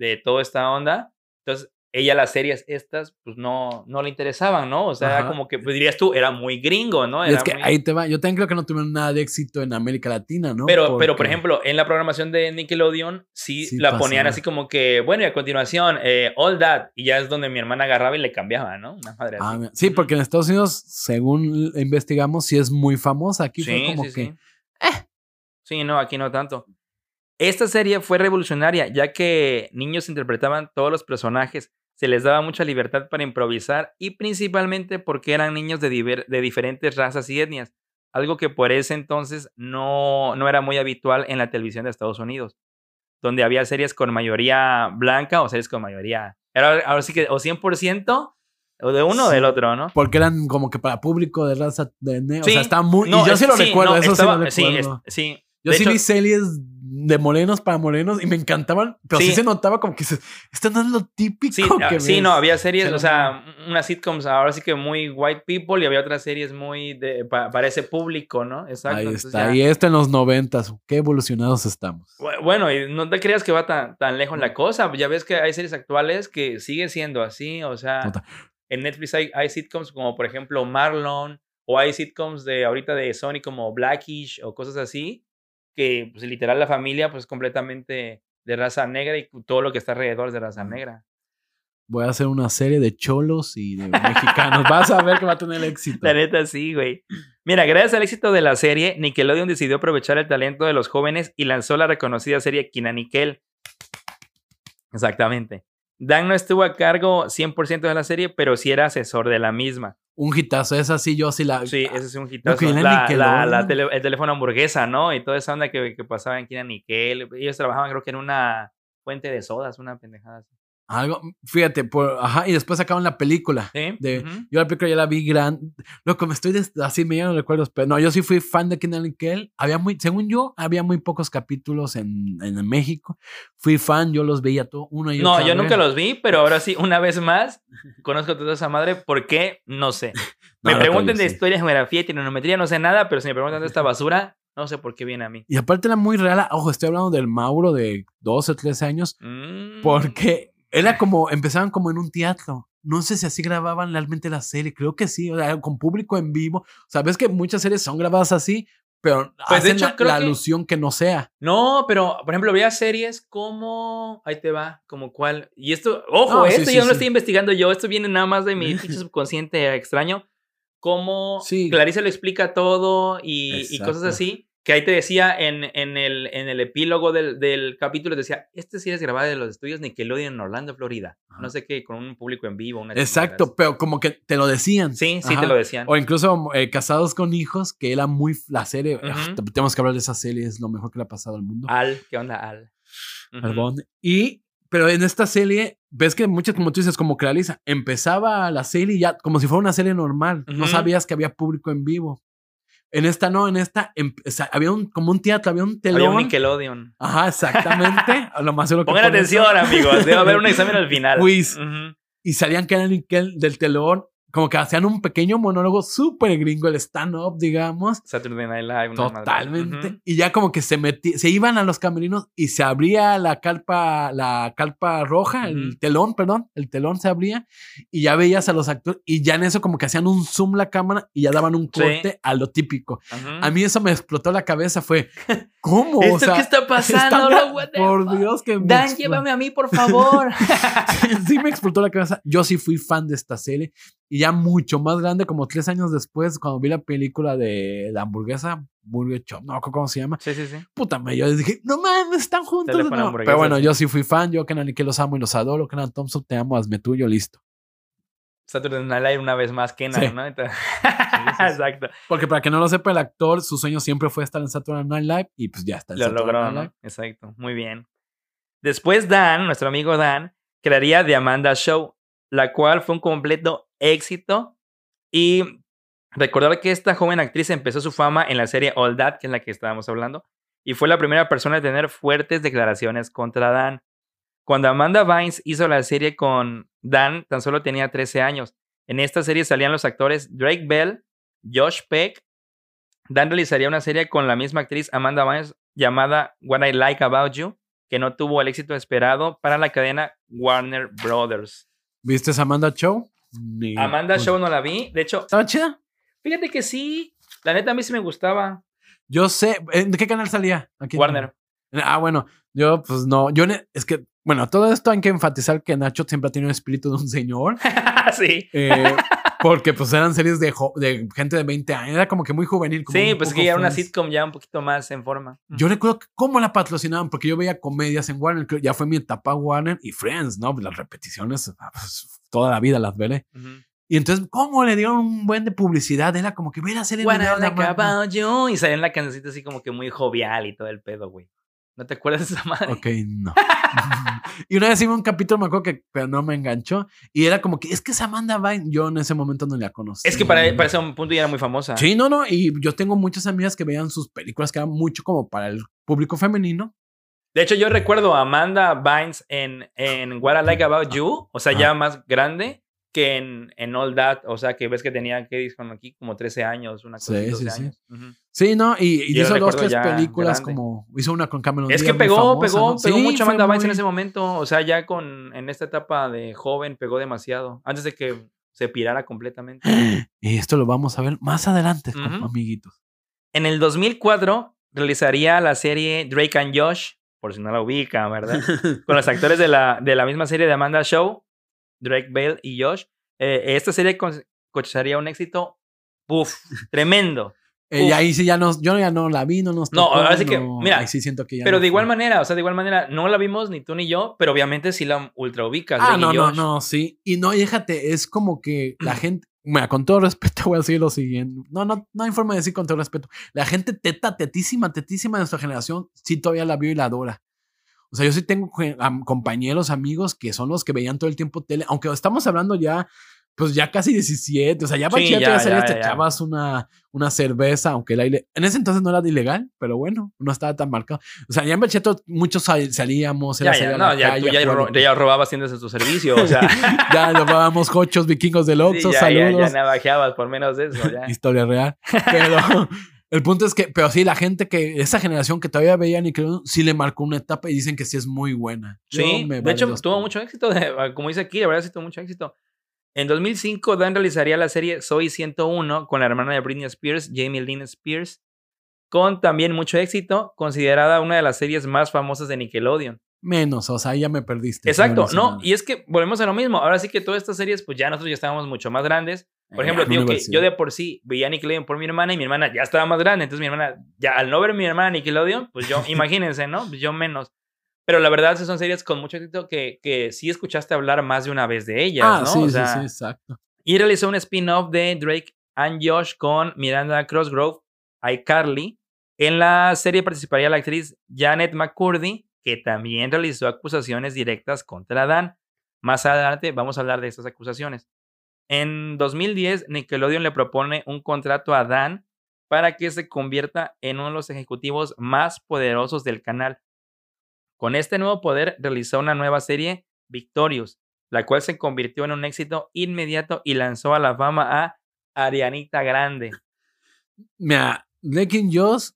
de toda esta onda. Entonces, ella las series estas, pues no, no le interesaban, ¿no? O sea, como que, pues dirías tú, era muy gringo, ¿no? es que ahí te va, yo también creo que no tuvieron nada de éxito en América Latina, ¿no? Pero, pero por ejemplo, en la programación de Nickelodeon, sí, la ponían así como que, bueno, y a continuación, eh, All That, y ya es donde mi hermana agarraba y le cambiaba, ¿no? Una madre así. Ah, sí, porque en Estados Unidos, según investigamos, sí es muy famosa. Aquí fue como que... Sí. Eh. Sí, no, aquí no tanto. Esta serie fue revolucionaria, ya que niños interpretaban todos los personajes, se les daba mucha libertad para improvisar y principalmente porque eran niños de, de diferentes razas y etnias, algo que por ese entonces no, no era muy habitual en la televisión de Estados Unidos, donde había series con mayoría blanca o series con mayoría... Era, ahora sí que o 100% o de uno o del otro, ¿no? Porque eran como que para público de raza de o sea, está muy... y yo sí lo recuerdo, eso sí lo recuerdo. Sí, Yo sí vi series de morenos para morenos y me encantaban, pero sí, se notaba como que esto no es lo típico sí, que Sí, no, había series, o sea, unas sitcoms ahora sí que muy white people y había otras series muy de, para ese público, ¿no? Exacto. Ahí está, y esto en los noventas, qué evolucionados estamos. Bueno, y no te creas que va tan, tan lejos la cosa, ya ves que hay series actuales que sigue siendo así, o sea, en Netflix hay, hay sitcoms como por ejemplo Marlon, o hay sitcoms de ahorita de Sony como Blackish o cosas así, que pues, literal la familia pues completamente de raza negra y todo lo que está alrededor es de raza negra. Voy a hacer una serie de cholos y de mexicanos. Vas a ver que va a tener éxito. La neta, sí, güey. Mira, gracias al éxito de la serie, Nickelodeon decidió aprovechar el talento de los jóvenes y lanzó la reconocida serie Kina Nickel. Exactamente. Dan no estuvo a cargo 100% de la serie, pero sí era asesor de la misma un hitazo. Esa sí, yo sí la. Sí, ese es un hitazo. La, la, el teléfono hamburguesa, ¿no? Y toda esa onda que, que pasaba en Kina Nickel. Ellos trabajaban, creo que en una fuente de sodas, una pendejada así. Algo, fíjate, por, ajá, y después sacaron la película. ¿Sí? De, Yo la película ya la vi gran. Loco, me estoy así, me llegan los recuerdos, pero no, yo sí fui fan de Kenan Nickel. Había muy, según yo, había muy pocos capítulos en, en México. Fui fan, yo los veía todo, uno y No, yo nunca los vi, pero ahora sí, una vez más, conozco toda esa madre. ¿Por qué? No sé. me pregunten de historia, geografía y trigonometría, no sé nada, pero si me preguntan de esta basura, no sé por qué viene a mí. Y aparte era muy real. Ojo, estoy hablando del Mauro de 12 o 13 años. Mm. Porque era como, empezaban como en un teatro. No sé si así grababan realmente la serie. Creo que sí, o sea, con público en vivo. Sabes que muchas series son grabadas así, pero Pues, de hecho, la, creo la que- alusión que no sea. No, pero por ejemplo, veía series como. Ahí te va, como cuál. Y esto, ojo, No, sí, esto sí, yo no lo estoy investigando yo, esto viene nada más de mi subconsciente extraño. Cómo Sí. Clarice lo explica todo y, y cosas así. Que ahí te decía en, en, el, en el epílogo del, del capítulo, decía: Este sí es grabado de los estudios Nickelodeon en Orlando, Florida. Ajá. No sé qué, con un público en vivo. Una Exacto, pero como que te lo decían. Sí, sí, Ajá. te lo decían. O incluso eh, Casados con Hijos, que era muy la serie. Ah, te- tenemos que hablar de esa serie, es lo mejor que le ha pasado al mundo. Al, ¿qué onda, Al? Y, pero en esta serie, ves que muchas, como tú dices, como Clarisa, empezaba la serie ya como si fuera una serie normal. No sabías que había público en vivo. En esta no, en esta em- o sea, había un, como un teatro, había un telón. Había un Nickelodeon. Ajá, exactamente. a lo más seguro que Pongan atención, amigos. Debe haber un examen al final. Quiz. Y salían que eran Nickel del telón, como que hacían un pequeño monólogo súper gringo, el stand-up, digamos. Saturday Night Live. Totalmente. Ujú. Y ya como que se metí, se iban a los camerinos y se abría la carpa, la carpa roja, el telón, perdón, el telón se abría y ya veías a los actores y ya en eso como que hacían un zoom la cámara y ya daban un Sí. corte a lo típico. A mí eso me explotó la cabeza, fue, ¿cómo? ¿Esto o sea, qué está pasando? está- por? Dios que me Dan, llévame a mí, por favor. sí me explotó la cabeza. Yo sí fui fan de esta serie. Y ya mucho más grande, como tres años después, cuando vi la película de la hamburguesa, Burger Chop, no me acuerdo cómo se llama. sí, sí, sí. Puta, me yo dije, no mames, están juntos. Teléfono no". hamburguesa, Pero bueno, yo sí fui fan. Yo, Kenan y que los amo y los adoro. Kenan Thompson, te amo, hazme tuyo, listo. Saturday Night Live una vez más, Kenan, Sí. ¿no? Entonces-. Exacto. Porque para que no lo sepa, el actor, su sueño siempre fue estar en Saturday Night Live y pues ya está. en Lo Saturday logró, Night ¿no? Live. Exacto. Muy bien. Después Dan, nuestro amigo Dan, crearía The Amanda Show, la cual fue un completo éxito. Y recordar que esta joven actriz empezó su fama en la serie All That, que es la que estábamos hablando, y fue la primera persona a tener fuertes declaraciones contra Dan. Cuando Amanda Vines hizo la serie con Dan, tan solo tenía 13 años. En esta serie salían los actores Drake Bell, Josh Peck. Dan realizaría una serie con la misma actriz Amanda Vines llamada What I Like About You, que no tuvo el éxito esperado para la cadena Warner Brothers. ¿Viste esa Amanda Show? Amanda Show no la vi. De hecho, ¿Estaba chida? fíjate que sí. La neta a mí sí me gustaba. Yo sé. ¿En qué canal salía? Aquí en- Warner. Ah, bueno, yo pues no, yo ne- es que, bueno, todo esto hay que enfatizar que Nacho siempre ha tenido el espíritu de un señor, sí. eh, porque pues eran series de, de gente de 20 años, era como que muy juvenil. como Sí, pues que ya era una sitcom ya un poquito más en forma. Yo recuerdo que cómo la patrocinaban, porque yo veía comedias en Warner, que ya fue mi etapa Warner y Friends, ¿no? Las repeticiones, ah, pues, toda la vida las veré. Y entonces, ¿cómo le dieron un buen de publicidad? Era como que la serie. De like Amanda. about you. Y salía en la cancioncita así como que muy jovial y todo el pedo, güey. ¿No te acuerdas de esa madre? Ok, no. y una vez iba un capítulo, me acuerdo que pero no me enganchó. Y era como que, es que es Amanda Vine. Yo en ese momento no la conocí. Es que para, para ese punto ya era muy famosa. Sí, no, no. Y yo tengo muchas amigas que veían sus películas que eran mucho como para el público femenino. De hecho, yo recuerdo a Amanda Bynes en, en What I Like About You, o sea, ya más grande que en, en All That, o sea, que ves que tenía, ¿qué dijo aquí? Como 13 años, una cosa Sí, así, 12 sí, sí. años. Ujú. Sí, ¿no? Y, hizo dos, tres películas grande. como... Hizo una con Cameron Es Díaz que muy pegó, famosa, pegó, ¿no? pegó Sí, mucho Amanda Bynes en muy- ese momento, o sea, ya con, en esta etapa de joven pegó demasiado, antes de que se pirara completamente. Y esto lo vamos a ver más adelante, com- Ujú. amiguitos. En el 2004 realizaría la serie Drake and Josh, por si no la ubican, ¿verdad? Con los actores de la, de la misma serie de Amanda Show, Drake Bell y Josh. Eh, esta serie cosecharía un éxito, ¡puf! Tremendo. Eh, y ahí sí ya no, yo ya no la vi, no nos No, tocó, ahora sí que, no, mira, ahí sí siento que ya Pero no de igual fue. manera, o sea, de igual manera, no la vimos ni tú ni yo, pero obviamente sí la ultra ubicas. Ah, Drake no, no, no, sí. Y no, y déjate, es como que la gente, mira, con todo respeto voy a decir lo siguiente. No, no, no hay forma de decir con todo respeto. La gente teta, tetísima, tetísima de nuestra generación, sí todavía la vio y la adora. O sea, yo sí tengo compañeros, amigos que son los que veían todo el tiempo tele, aunque estamos hablando ya, pues ya casi 17, o sea, ya Sí, bachillerato ya, ya, salías, ya, te ya. echabas una, una cerveza, aunque la en ese entonces no era ilegal, pero bueno, no estaba tan marcado. O sea, ya en bachillerato muchos sal- salíamos, era Ya, ya, no, ya, calle tú ya, ro- ya robabas tiendas de tu servicio, o sea. ya nos dábamos cochos vikingos del sí, Oxxo, ya, ya, ya saludos. navajeabas por menos de eso, ya. Historia real. Pero el punto es que, pero sí, la gente que, esa generación que todavía veía Nickelodeon, sí le marcó una etapa y dicen que sí es muy buena. Sí, de hecho tuvo mucho éxito, como dice aquí, la verdad sí tuvo mucho éxito. En 2005, Dan realizaría la serie Soy 101 con la hermana de Britney Spears, Jamie Lynn Spears. con también mucho éxito, considerada una de las series más famosas de Nickelodeon. Menos, o sea, ya me perdiste. Exacto, no, y es que volvemos a lo mismo. Ahora sí que todas estas series, pues ya nosotros ya estábamos mucho más grandes. Por ejemplo, digo que yo de por sí veía Nickelodeon por mi hermana y mi hermana ya estaba más grande. Entonces mi hermana, ya al no ver a mi hermana Nickelodeon, pues yo, imagínense, ¿no? Pues yo menos. Pero la verdad, son series con mucho éxito que, que sí escuchaste hablar más de una vez de ellas, ah, ¿no? Sí, sí, sí, exacto. Y realizó un spin-off de Drake and Josh con Miranda Crossgrove, iCarly. En la serie participaría la actriz Janet McCurdy, que también realizó acusaciones directas contra Dan. Más adelante vamos a hablar de estas acusaciones. En 2010, Nickelodeon le propone un contrato a Dan para que se convierta en uno de los ejecutivos más poderosos del canal. Con este nuevo poder realizó una nueva serie, Victorious, la cual se convirtió en un éxito inmediato y lanzó a la fama a Arianita Grande. Mira, Drake Josh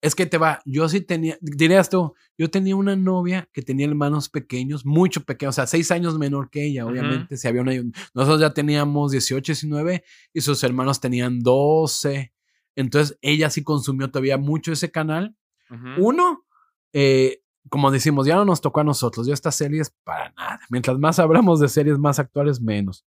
es que te va, yo sí tenía, dirías tú, yo tenía una novia que tenía hermanos pequeños, mucho pequeños, o sea, seis años menor que ella, obviamente. Si había una, nosotros ya teníamos 18, 19 y sus hermanos tenían 12. Entonces ella sí consumió todavía mucho ese canal. Uno, eh, como decimos, ya no nos tocó a nosotros. Yo estas series para nada. Mientras más hablamos de series más actuales, menos.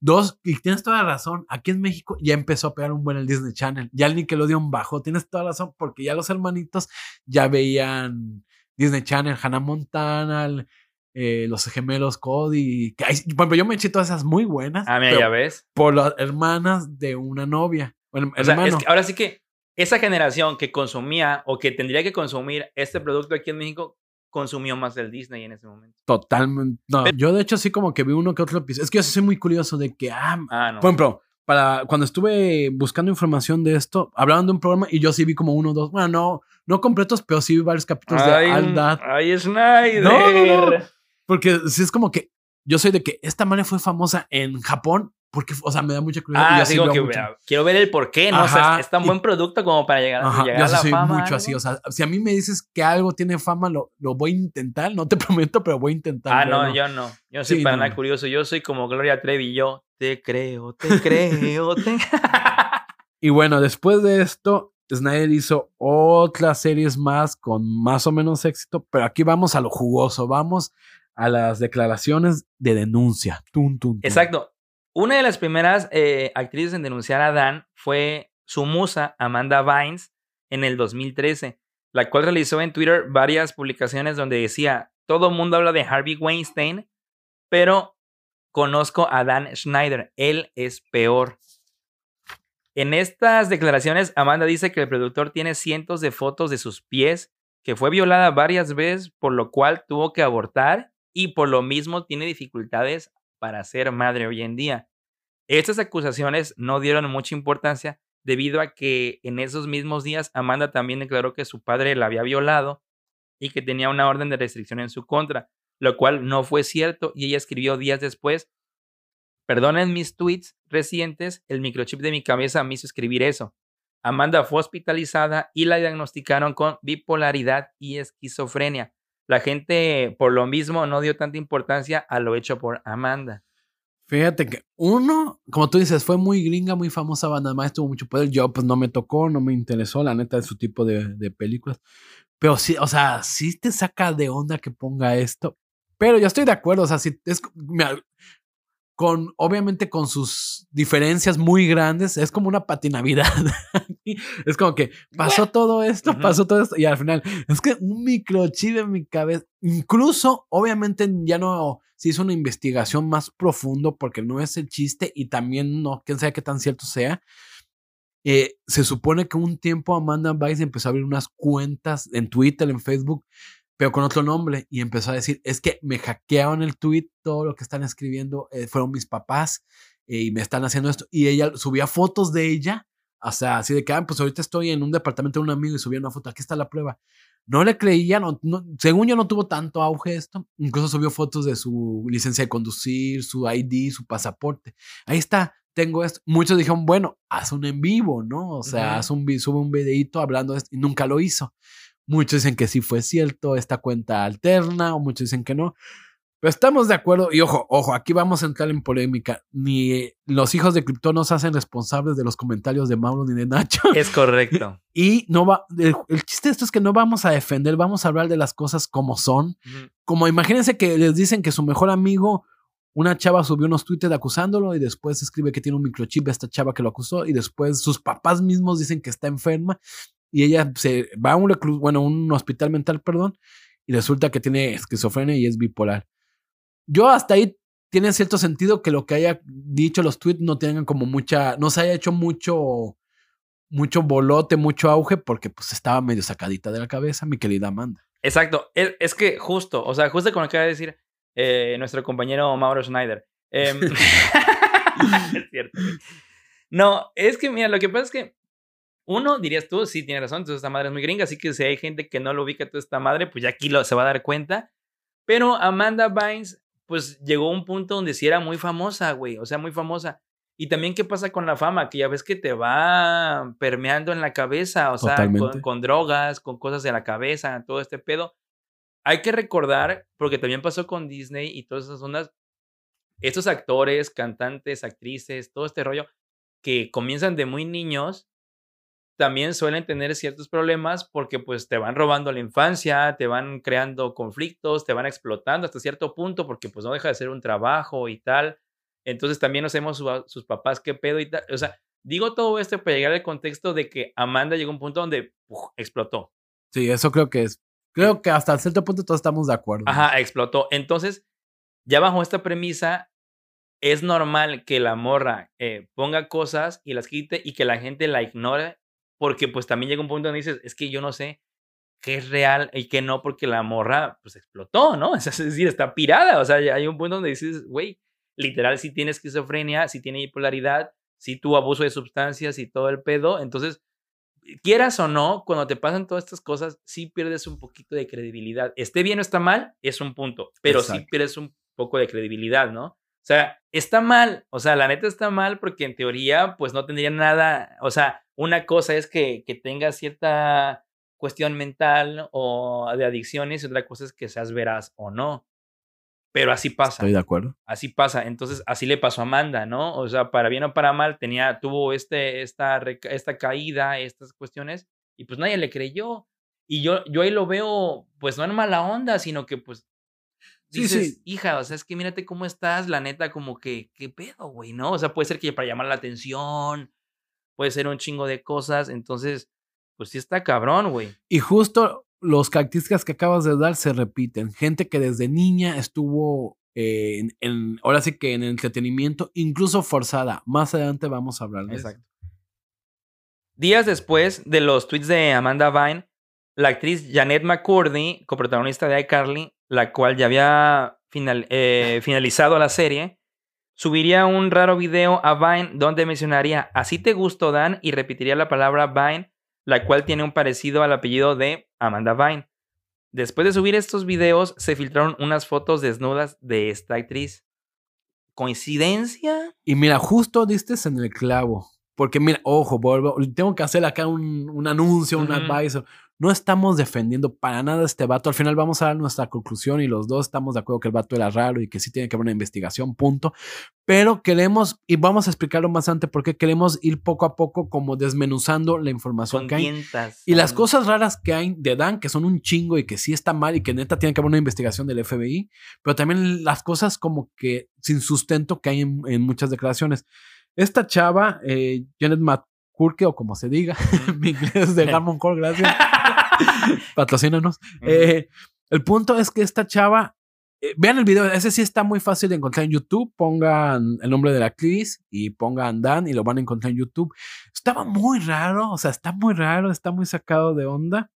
Dos, y tienes toda la razón, aquí en México ya empezó a pegar un buen el Disney Channel. Ya el Nickelodeon bajó. Tienes toda la razón, porque ya los hermanitos ya veían Disney Channel, Hannah Montana, eh, los gemelos Cody. Que bueno, yo me eché todas esas muy buenas. Ah, mira, ya ves. Por las hermanas de una novia. o sea, es que ahora sí que esa generación que consumía o que tendría que consumir este producto aquí en México consumió más el Disney en ese momento. Totalmente. No, yo de hecho sí como que vi uno que otro episodio. Es que yo soy muy curioso de que, ah, ah no. por ejemplo, para cuando estuve buscando información de esto, hablaban de un programa y yo sí vi como uno o dos, bueno, no, no completos, pero sí vi varios capítulos de Aldad. Ay, Snyder. No, no, no. Porque sí es como que yo soy de que esta madre fue famosa en Japón porque, o sea, me da mucha curiosidad. Ah, digo que quiero ver el por qué, ¿no? o sea, es tan buen producto como para llegar, llegar a la soy fama. mucho así, o sea, si a mí me dices que algo tiene fama, lo, lo voy a intentar, no te prometo, pero voy a intentar. Ah, no, yo no. Yo soy para nada curioso. Yo soy como Gloria Trevi, yo te creo, te creo, te... y bueno, después de esto, Snyder hizo otras series más con más o menos éxito, pero aquí vamos a lo jugoso, vamos a las declaraciones de denuncia. Tum, tum, Exacto. Una de las primeras eh, actrices en denunciar a Dan fue su musa, Amanda Vines, en el 2013, la cual realizó en Twitter varias publicaciones donde decía, todo el mundo habla de Harvey Weinstein, pero conozco a Dan Schneider, él es peor. En estas declaraciones, Amanda dice que el productor tiene cientos de fotos de sus pies, que fue violada varias veces, por lo cual tuvo que abortar y por lo mismo tiene dificultades para ser madre hoy en día. Estas acusaciones no dieron mucha importancia debido a que en esos mismos días Amanda también declaró que su padre la había violado y que tenía una orden de restricción en su contra, lo cual no fue cierto y ella escribió días después, perdonen mis tweets recientes, el microchip de mi cabeza me hizo escribir eso. Amanda fue hospitalizada y la diagnosticaron con bipolaridad y esquizofrenia. La gente por lo mismo no dio tanta importancia a lo hecho por Amanda. Fíjate que uno, como tú dices, fue muy gringa, muy famosa banda, además tuvo mucho poder. Yo, pues no me tocó, no me interesó, la neta, de su tipo de, películas. Pero sí, o sea, sí te saca de onda que ponga esto. Pero yo estoy de acuerdo, o sea, si es, con, obviamente con sus diferencias muy grandes, es como una patinavidad. es como que pasó todo esto, pasó todo esto, y al final, es que un microchip en mi cabeza, incluso, obviamente ya no se hizo una investigación más profundo porque no es el chiste y también no, quién sabe qué tan cierto sea. Eh, se supone que un tiempo Amanda Bynes empezó a abrir unas cuentas en Twitter, en Facebook, pero con otro nombre y empezó a decir, es que me hackearon el tweet, todo lo que están escribiendo eh, fueron mis papás eh, y me están haciendo esto. Y ella subía fotos de ella, o sea, así de que, ah, pues ahorita estoy en un departamento de un amigo y subía una foto, aquí está la prueba. No le creía, no, según yo no tuvo tanto auge esto. Incluso subió fotos de su licencia de conducir, su ID, su pasaporte. Ahí está, tengo esto. Muchos dijeron, bueno, haz un en vivo, ¿no? O sea, haz un, sube un videito hablando de esto y nunca lo hizo. Muchos dicen que sí fue cierto, esta cuenta alterna, o muchos dicen que no. Pero estamos de acuerdo, y ojo, ojo, aquí vamos a entrar en polémica. Ni los hijos de Krypton nos hacen responsables de los comentarios de Mauro ni de Nacho. Es correcto. Y no va, el, el chiste de esto es que no vamos a defender, vamos a hablar de las cosas como son. Como imagínense que les dicen que su mejor amigo, una chava subió unos tweets acusándolo y después escribe que tiene un microchip a esta chava que lo acusó y después sus papás mismos dicen que está enferma y ella se va a un reclu- bueno, un hospital mental, perdón, y resulta que tiene esquizofrenia y es bipolar. Yo hasta ahí tiene cierto sentido que lo que haya dicho los tweets no tengan como mucha, no se haya hecho mucho, mucho bolote, mucho auge, porque pues estaba medio sacadita de la cabeza, mi querida Amanda. Exacto. Es, que justo, o sea, justo con lo que acaba de decir eh, nuestro compañero Mauro Schneider. Em, es cierto. No, es que mira, lo que pasa es que uno, dirías tú, sí, tiene razón, entonces esta madre es muy gringa, así que si hay gente que no lo ubica toda esta madre, pues ya aquí lo, se va a dar cuenta. Pero Amanda Bynes, pues llegó a un punto donde sí era muy famosa, güey, o sea, muy famosa. Y también, ¿qué pasa con la fama? Que ya ves que te va permeando en la cabeza, o sea, con, con drogas, con cosas de la cabeza, todo este pedo. Hay que recordar, porque también pasó con Disney y todas esas ondas, estos actores, cantantes, actrices, todo este rollo, que comienzan de muy niños, también suelen tener ciertos problemas porque pues te van robando la infancia, te van creando conflictos, te van explotando hasta cierto punto porque pues no deja de ser un trabajo y tal. Entonces también no sabemos su- sus papás qué pedo y tal. O sea, digo todo esto para llegar al contexto de que Amanda llegó a un punto donde explotó. Sí, eso creo que es. Creo que hasta cierto punto todos estamos de acuerdo. Ajá, explotó. Entonces, ya bajo esta premisa, es normal que la morra eh, ponga cosas y las quite y que la gente la ignore, porque pues también llega un punto donde dices, es que yo no sé qué es real y qué no, porque la morra pues explotó, ¿no? Es decir, está pirada. O sea, hay un punto donde dices, güey, literal, si tiene esquizofrenia, si tiene bipolaridad, si tuvo abuso de sustancias y todo el pedo. Entonces, quieras o no, cuando te pasan todas estas cosas, sí pierdes un poquito de credibilidad. Esté bien o está mal, es un punto, pero sí Exacto. pierdes un poco de credibilidad, ¿no? O sea, está mal, o sea, la neta está mal porque en teoría, pues no tendría nada, o sea, una cosa es que, que tengas cierta cuestión mental o de adicciones y otra cosa es que seas veraz o no. Pero así pasa Estoy de acuerdo. así pasa. Entonces, así le pasó a Amanda, ¿no? O sea, para bien o para mal, tenía, tuvo este, esta, esta caída, estas cuestiones, y pues nadie le creyó. Y yo, yo ahí lo veo, pues no en mala onda, sino que pues dices, sí. hija, o sea, es que mírate cómo estás, la neta, como que, ¿qué pedo, güey? ¿No? O sea, puede ser que para llamar la atención, puede ser un chingo de cosas, entonces, pues sí está cabrón, güey. Y justo los características que acabas de dar se repiten. Gente que desde niña estuvo eh, en, en- ahora sí que en el entretenimiento, incluso forzada. Más adelante vamos a hablar de eso. Exacto. Días después de los tweets de Amanda Vine, la actriz Janet McCurdy, coprotagonista de iCarly, la cual ya había final- eh, finalizado la serie, subiría un raro video a Vine donde mencionaría así te gustó Dan y repetiría la palabra Vine, la cual tiene un parecido al apellido de Amanda Vine. Después de subir estos videos, se filtraron unas fotos desnudas de esta actriz. ¿Coincidencia? Y mira, justo diste en el clavo. Porque mira, ojo, vuelvo, tengo que hacer acá un, un anuncio, un Ujú. advisor. No estamos defendiendo para nada a este vato. Al final vamos a dar nuestra conclusión y los dos estamos de acuerdo que el vato era raro y que sí tiene que haber una investigación, punto. Pero queremos, y vamos a explicarlo más antes, porque queremos ir poco a poco como desmenuzando la información Con que hay. tientas. Y las cosas raras que hay de Dan, que son un chingo y que sí está mal y que neta tiene que haber una investigación del FBI, pero también las cosas como que sin sustento que hay en, en muchas declaraciones. Esta chava, eh, Janet McCurke, o como se diga, mi inglés de Harmon Core, gracias, patrocínanos. Eh, el punto es que esta chava, eh, vean el video, ese sí está muy fácil de encontrar en YouTube. Pongan el nombre de la actriz y pongan Dan y lo van a encontrar en YouTube. Estaba muy raro, o sea, está muy raro, está muy sacado de onda.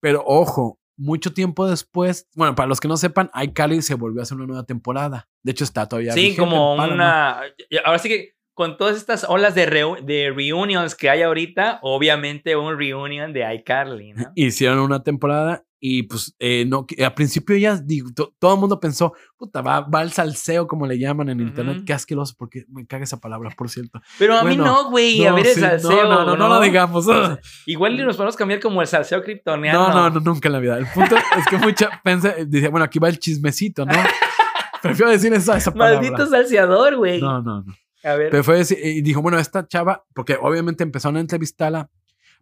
Pero ojo, mucho tiempo después, bueno, para los que no sepan, iCarly se volvió a hacer una nueva temporada. De hecho, está todavía. Sí, como una. Ahora sí que con todas estas olas de, reu- de reunions que hay ahorita, obviamente un reunion de iCarly, ¿no? Hicieron una temporada Y pues, eh, no, al principio digo, to- todo el mundo pensó, puta, va, va al salseo, como le llaman en internet. Qué asqueroso, porque me caga esa palabra, por cierto. Pero a mí no, güey. a No, ver el sí, salseo. No, no, no, no lo digamos. Igual nos podemos cambiar como el salseo kryptoniano. No, no, no, nunca en la vida. El punto es que mucha pensé, dice, bueno, aquí va el chismecito, ¿no? Prefiero decir esa, esa palabra. Maldito salseador, güey. No, no, no. A ver. Pero fue y dijo, bueno, esta chava, porque obviamente empezaron a entrevistarla.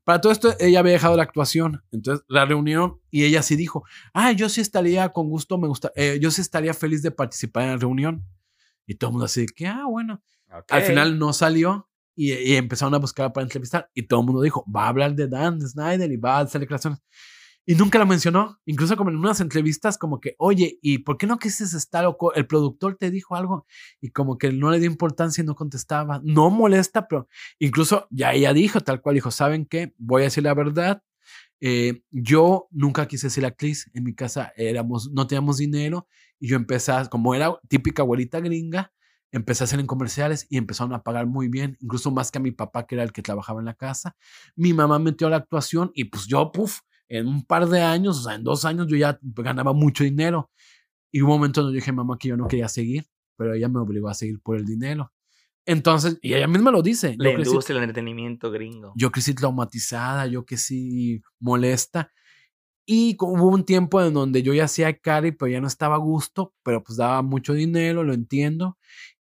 Para todo esto, ella había dejado la actuación. Entonces la reunieron y ella sí dijo, ah, yo sí estaría con gusto, me gusta, eh, yo sí estaría feliz de participar en la reunión. Y todo el mundo así de que, ah, bueno. Al Ok. final no salió y, y empezaron a buscar para entrevistar. Y todo el mundo dijo, va a hablar de Dan Snyder y va a hacer declaraciones. Y nunca lo mencionó. Incluso como en unas entrevistas, como que, oye, ¿y por qué no quisiste estar? O el productor te dijo algo y como que no le dio importancia y no contestaba. No molesta, pero incluso ya ella dijo, tal cual dijo, ¿saben qué? Voy a decir la verdad. Eh, yo nunca quise ser actriz. En mi casa éramos, no teníamos dinero y yo empecé, como era típica abuelita gringa, empecé a hacer en comerciales y empezaron a pagar muy bien, incluso más que a mi papá, que era el que trabajaba en la casa. Mi mamá metió a la actuación y pues yo, puff, en un par de años, o sea, en dos años yo ya ganaba mucho dinero. Y un momento donde yo dije, mamá, que yo no quería seguir, pero ella me obligó a seguir por el dinero. Entonces, y ella misma lo dice. La yo industria del entretenimiento gringo. yo crecí traumatizada, yo crecí molesta. Y hubo un tiempo en donde yo ya hacía Cari, pero ya no estaba a gusto, pero pues daba mucho dinero, lo entiendo.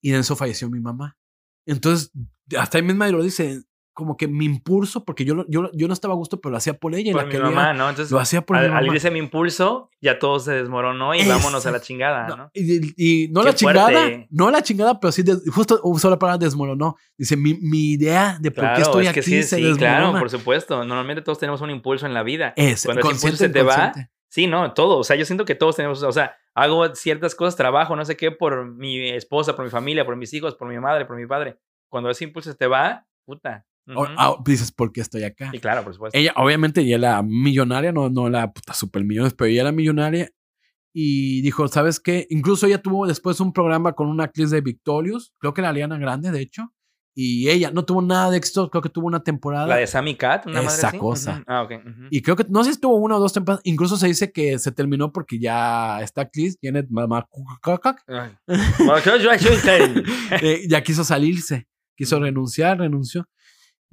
Y en eso falleció mi mamá. Entonces, hasta ella misma lo dice, como que mi impulso, porque yo, yo, yo no estaba a gusto, pero lo hacía por ella. y por la mi quería- mamá, ¿no? Entonces, Lo hacía por mi al, al mamá. irse mi impulso, ya todo se desmoronó y vámonos a la chingada, ¿no? No, y, y no Qué la chingada, fuerte. no la chingada, pero sí, justo usó la palabra desmoronó. Dice, mi, mi idea de por Claro, qué estoy es aquí que sí, se sí, desmorona. claro, por supuesto. Normalmente todos tenemos un impulso en la vida. Es, Cuando ese impulso se te va. Sí, no, todo. O sea, yo siento que todos tenemos, o sea, hago ciertas cosas, trabajo, no sé qué, por mi esposa, por mi familia, por mis hijos, por mi madre, por mi padre. Cuando ese impulso se te va, puta. O- Ujú. ah, dices, ¿por qué estoy acá? Sí, claro, por supuesto. Ella, obviamente, ella era millonaria, no, no la puta super millones, pero ella era millonaria y dijo, ¿sabes qué? Incluso ella tuvo después un programa con una actriz de Victorious, creo que la Ariana Grande, de hecho, y ella no tuvo nada de éxito, creo que tuvo una temporada. La de Sammy Cat, una madre Esa así. cosa. Ujú. Ah, ok. ujú. Y creo que, no sé si tuvo una o dos temporadas, incluso se dice que se terminó porque ya esta actriz, Janet eh, ya quiso salirse, quiso renunciar, renunció.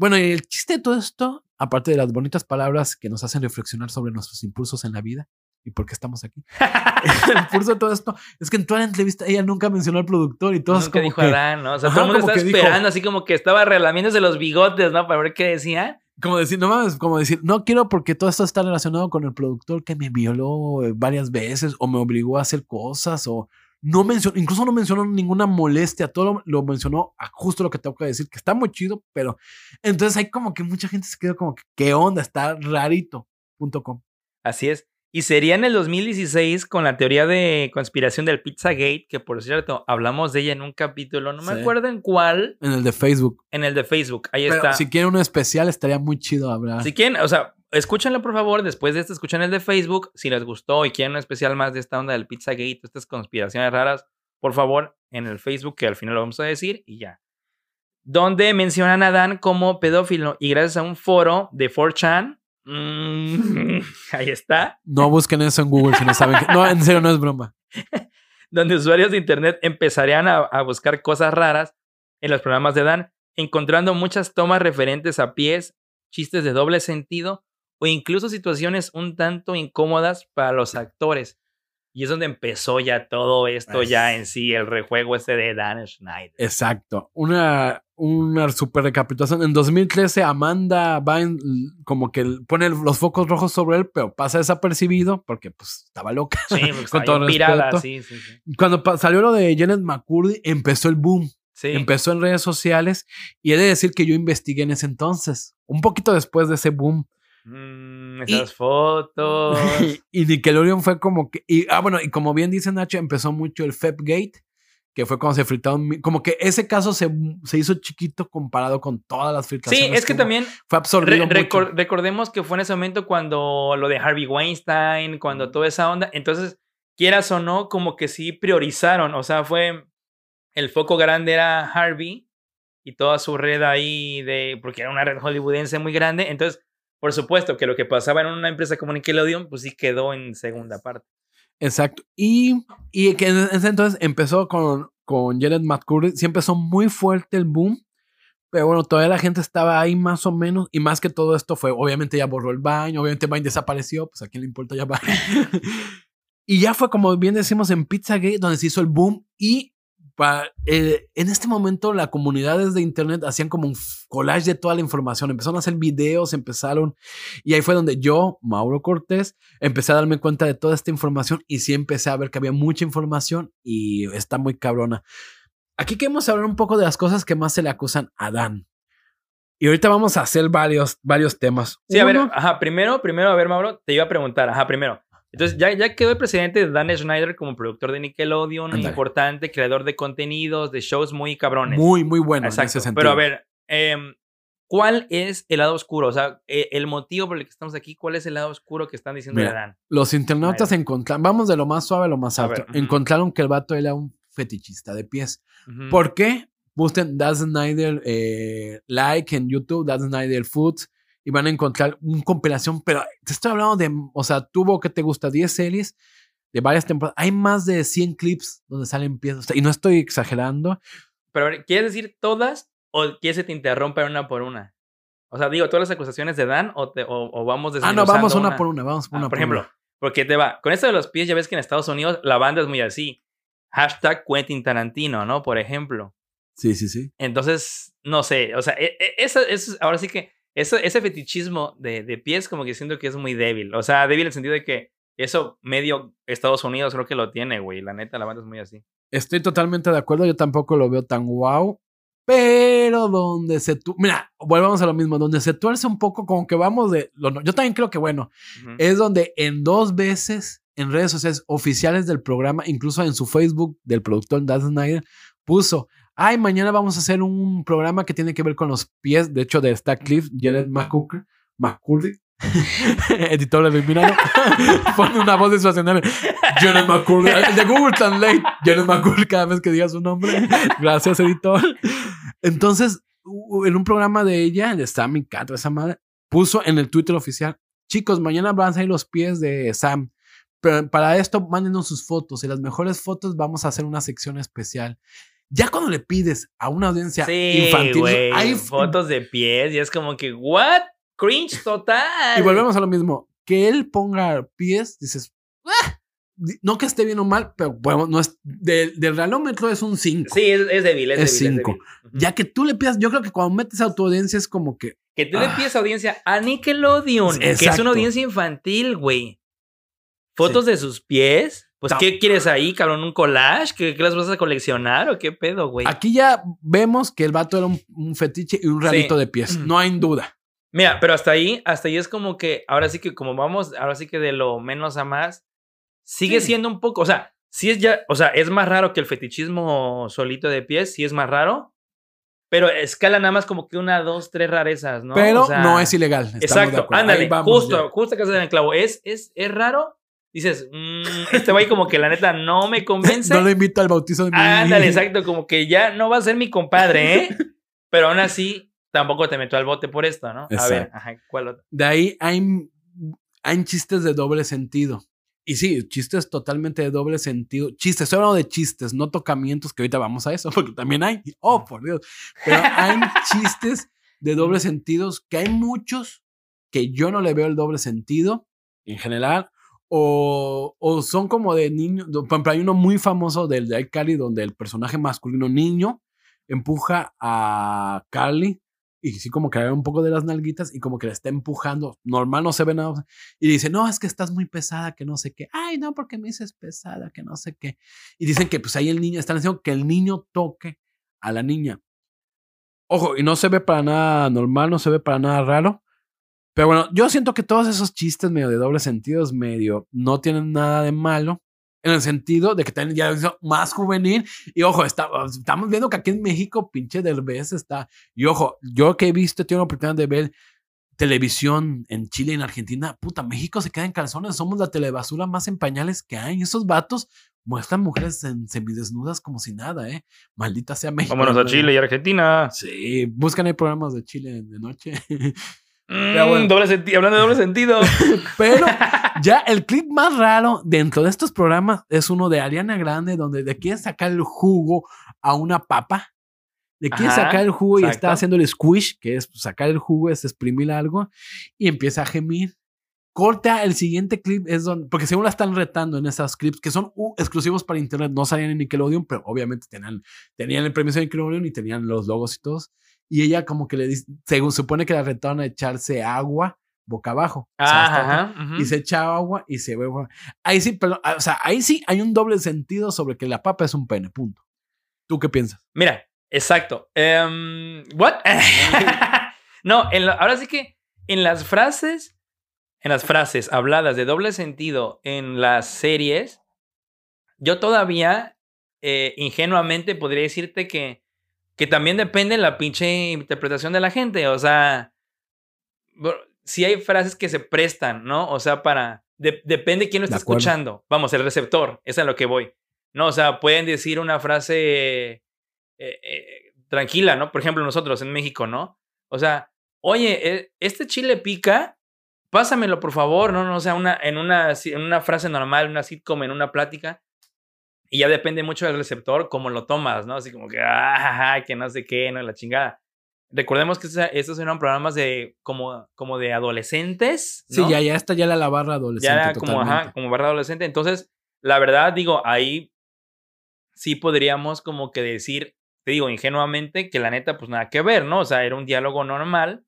Bueno, y el chiste de todo esto, aparte de las bonitas palabras que nos hacen reflexionar sobre nuestros impulsos en la vida y por qué estamos aquí, el impulso de todo esto es que en toda la entrevista ella nunca mencionó al productor y todos Nunca como dijo que, Adán, ¿no? O sea, Ajá, todo el mundo dijo- esperando, así como que estaba relamiéndose los bigotes, ¿no? Para ver qué decía. como decir, no mames, como decir, no quiero porque todo esto está relacionado con el productor que me violó eh, varias veces o me obligó a hacer cosas o no mencionó, incluso no mencionó ninguna molestia, todo lo, lo mencionó a justo lo que tengo que decir, que está muy chido, pero entonces hay como que mucha gente se quedó como que, ¿qué onda? Está rarito. Punto com. Así es. Y sería en el 2016 con la teoría de conspiración del Pizzagate, que por cierto, hablamos de ella en un capítulo, no me Sí. acuerdo en cuál, En el de Facebook. en el de Facebook. Ahí Pero está. si quieren uno especial, estaría muy chido hablar. Si quieren, o sea, escúchenlo por favor. Después de esto, escuchen el de Facebook. Si les gustó y quieren un especial más de esta onda del Pizzagate, estas conspiraciones raras, por favor, en el Facebook, que al final lo vamos a decir y ya. Donde mencionan a Dan como pedófilo y gracias a un foro de 4chan, mm, ahí está, No busquen eso en Google si no saben. que- no, en serio, no es broma. donde usuarios de Internet empezarían a, a buscar cosas raras en los programas de Dan, encontrando muchas tomas referentes a pies, chistes de doble sentido o incluso situaciones un tanto incómodas para los actores. Y es donde empezó ya todo esto, ya en sí, el rejuego este de Dan Schneider. Exacto. Una, una super recapitulación. En 2013, Amanda va en- como que pone los focos rojos sobre él, pero pasa desapercibido porque pues estaba loca. Sí, porque Con todo pirada, respeto. sí, sí, sí. Cuando salió lo de Janet McCurdy, empezó el boom. Sí. Empezó en redes sociales y he de decir que yo investigué en ese entonces, un poquito después de ese boom. Mm, Y- esas fotos. y Nickelodeon fue como que, y, ah, bueno, y como bien dice Nacho, empezó mucho el Febgate, que fue cuando se filtraron, mi- como que ese caso se, se hizo chiquito comparado con todas las Sí, filtraciones. es que también fue absorbido Re- mucho. recor- recordemos que fue en ese momento cuando lo de Harvey Weinstein, cuando toda esa onda. Entonces, quieras o no, como que sí priorizaron. O sea, fue. El foco grande era Harvey y toda su red ahí de. Porque era una red hollywoodense muy grande. Entonces, por supuesto que lo que pasaba en una empresa como Nickelodeon, pues sí quedó en segunda parte. Exacto. Y, y que en ese entonces empezó con, con Jared McCurry. Sí empezó muy fuerte el boom. Pero bueno, todavía la gente estaba ahí más o menos. Y más que todo esto fue, obviamente ya borró el Vine. Obviamente Vine desapareció. Pues a quién le importa ya Vine. y ya fue como bien decimos en Pizzagate, donde se hizo el boom. Y eh, en este momento las comunidades de internet hacían como un collage de toda la información, empezaron a hacer videos, empezaron, y ahí fue donde yo, Mauro Cortés, empecé a darme cuenta de toda esta información y sí empecé a ver que había mucha información y está muy cabrona. Aquí queremos hablar un poco de las cosas que más se le acusan a Dan. Y ahorita vamos a hacer varios, varios temas. Sí, a ver, ajá, primero, primero, a ver, Mauro, te iba a preguntar, ajá, primero, entonces ya, ya quedó el presidente de Dan Schneider como productor de Nickelodeon, importante, creador de contenidos, de shows muy cabrones. Muy, muy bueno. Exacto. Pero a ver, em, ¿cuál es el lado oscuro? O sea, e, el motivo por el que estamos aquí, ¿cuál es el lado oscuro que están diciendo de Dan? Los internautas encontraron, vamos de lo más suave a lo más alto, encontraron que el vato era un fetichista de pies. ¿Por qué? Busquen Dan Schneider eh, like en YouTube, Dan Schneider Foods y van a encontrar una compilación, pero te estoy hablando de, o sea, tuvo que te gusta 10 series de varias temporadas. Hay más de 100 clips donde salen piezas, y no estoy exagerando. Pero, ¿quieres decir todas o quieres que te interrumpa una por una? O sea, digo, todas las acusaciones de Dan o, o, vamos Ah, no, vamos una, por una, vamos una ah, por, ejemplo, porque te va, con esto de los pies, ya ves que en Estados Unidos la banda es muy así. Hashtag Quentin Tarantino, ¿no? Por ejemplo. Sí, sí, sí. Entonces, no sé, o sea, e, e, eso, eso ahora sí que eso, ese fetichismo de, de, pies como que siento que es muy débil. O sea, débil en el sentido de que eso medio Estados Unidos creo que lo tiene, güey. La neta, la banda es muy así. Estoy totalmente de acuerdo. Yo tampoco lo veo tan wow. Pero donde se... Tu Mira, volvamos a lo mismo. Donde se tuerce un poco como que vamos de... Lo, yo también creo que, bueno, es donde en dos veces en redes sociales oficiales del programa, incluso en su Facebook del productor Dan Snyder, puso ay, mañana vamos a hacer un programa que tiene que ver con los pies, de hecho, de Stack Cliff, Jared McCurdy, McCurdy editor eliminado, pone una voz sensacional. Jared McCurdy, de Google Translate, Jared McCurdy, cada vez que diga su nombre. Gracias, editor. Entonces, en un programa de ella, de Sammy Cat, esa madre, puso en el Twitter oficial, chicos, mañana van a salir los pies de Sam. Pero para esto, mándenos sus fotos y las mejores fotos vamos a hacer una sección especial. Ya cuando le pides a una audiencia infantil, hay fotos de pies y es como que, ¿what? Cringe total. Y volvemos a lo mismo. Que él ponga pies, dices, ah", no que esté bien o mal, pero bueno, no es del, del realómetro es un 5. Sí, es, débil, es, 5. Ya que tú le pidas, yo creo que cuando metes a tu audiencia es como que. Que tú le ah. pides audiencia a Nickelodeon, que es una audiencia infantil, güey. Fotos de sus pies. Pues, ¿qué quieres ahí, cabrón? ¿Un collage? ¿Qué, las vas a coleccionar o qué pedo, güey? Aquí ya vemos que el vato era un, fetiche y un ralito de pies. No hay duda. Mira, pero hasta ahí, hasta ahí es como que, ahora sí que como vamos, ahora sí que de lo menos a más, sigue siendo un poco, o sea, sí es ya, o sea, es más raro que el fetichismo solito de pies, sí es más raro, pero escala nada más como que una, dos, tres rarezas, ¿no? Pero no es ilegal. Exacto, ándale, justo, justo que se en el clavo. Es, es, es raro, dices, mmm, este güey como que la neta no me convence. no lo invito al bautizo de mi Ándale, exacto, como que ya no va a ser mi compadre, ¿eh? Pero aún así, tampoco te meto al bote por esto, ¿no? A ver, ajá, ¿cuál otro? De ahí hay, hay chistes de doble sentido. Y sí, chistes totalmente de doble sentido. Chistes, estoy hablando de chistes, no tocamientos, que ahorita vamos a eso, porque también hay. Oh, por Dios. Pero hay chistes de doble sentidos, que hay muchos que yo no le veo el doble sentido en general, o, son como de niños. Por ejemplo, hay uno muy famoso del de Cali donde el personaje masculino niño empuja a Carly y sí como que agarra un poco de las nalguitas y como que le está empujando. Normal no se ve nada. Y dice, no, es que estás muy pesada, que no sé qué. Ay, no, porque me dices pesada, que no sé qué. Y dicen que pues ahí el niño, están diciendo que el niño toque a la niña. Ojo, y no se ve para nada normal, no se ve para nada raro. Pero bueno, yo siento que todos esos chistes medio de doble sentido, medio no tienen nada de malo. En el sentido de que tienen ya más juvenil. Y ojo, estamos viendo que aquí en México, pinche Derbez está. Y ojo, yo que he visto, tengo la oportunidad de ver televisión en Chile y en Argentina. Puta, México se queda en calzones. Somos la telebasura más en pañales que hay. Esos vatos muestran mujeres en semidesnudas como si nada, ¿eh? Maldita sea México. Vámonos a Chile y Argentina. Sí, buscan ahí programas de Chile de noche. Bueno. Mm, doble senti- hablando de doble sentido. Pero ya el clip más raro dentro de estos programas es uno de Ariana Grande, donde le quieren sacar el jugo a una papa. Le quieren Ajá, sacar el jugo y está exacto. haciendo el squish, que es sacar el jugo, es exprimir algo, y empieza a gemir. Corta el siguiente clip, es donde, porque según la están retando en esos clips que son uh, exclusivos para internet, no salían en Nickelodeon, pero obviamente tenían, tenían el permiso de Nickelodeon y tenían los logos y todos. Y ella, como que le dice, según supone que la retaron a echarse agua boca abajo. Ajá, ajá, ujú. y se echa agua y se ve. Ahí sí, pero, o sea, ahí sí hay un doble sentido sobre que la papa es un pene, punto. ¿Tú qué piensas? Mira, exacto. Em, ¿What? no, en ahora sí que en las frases, en las frases habladas de doble sentido en las series, yo todavía eh, ingenuamente podría decirte que, que también depende la pinche interpretación de la gente. O sea, si hay frases que se prestan, ¿no? O sea, para... de- depende quién lo De está escuchando. Vamos, el receptor, es a lo que voy. No, o sea, pueden decir una frase eh, eh, tranquila, ¿no? Por ejemplo, nosotros en México, ¿no? O sea, oye, eh, este chile pica, pásamelo, por favor, ¿no? no o sea, una, en, una, en una frase normal, una sitcom, en una plática. Y ya depende mucho del receptor cómo lo tomas, ¿no? Así como que, ah, que no sé qué, ¿no? La chingada. Recordemos que estos, eran programas de como, como de adolescentes. Sí, ¿no? ya, ya está ya la, la barra adolescente. ya era como, ajá, como barra adolescente. Entonces, la verdad, digo, ahí sí podríamos como que decir, te digo, ingenuamente, que la neta, pues nada que ver, ¿no? O sea, era un diálogo normal.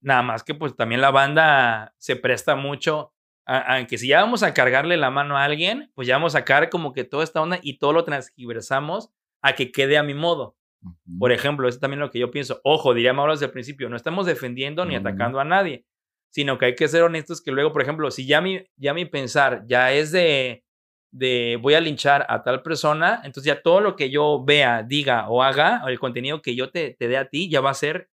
Nada más que pues también la banda se presta mucho, a, a que si ya vamos a cargarle la mano a alguien, pues ya vamos a sacar como que toda esta onda y todo lo transgiversamos a que quede a mi modo. Por ejemplo, eso es también lo que yo pienso. Ojo, diría Mauro desde el principio, no estamos defendiendo ni atacando a nadie, sino que hay que ser honestos que luego, por ejemplo, si ya mi, ya mi pensar ya es de, de voy a linchar a tal persona, entonces ya todo lo que yo vea, diga o haga, o el contenido que yo te, te dé a ti, ya va a ser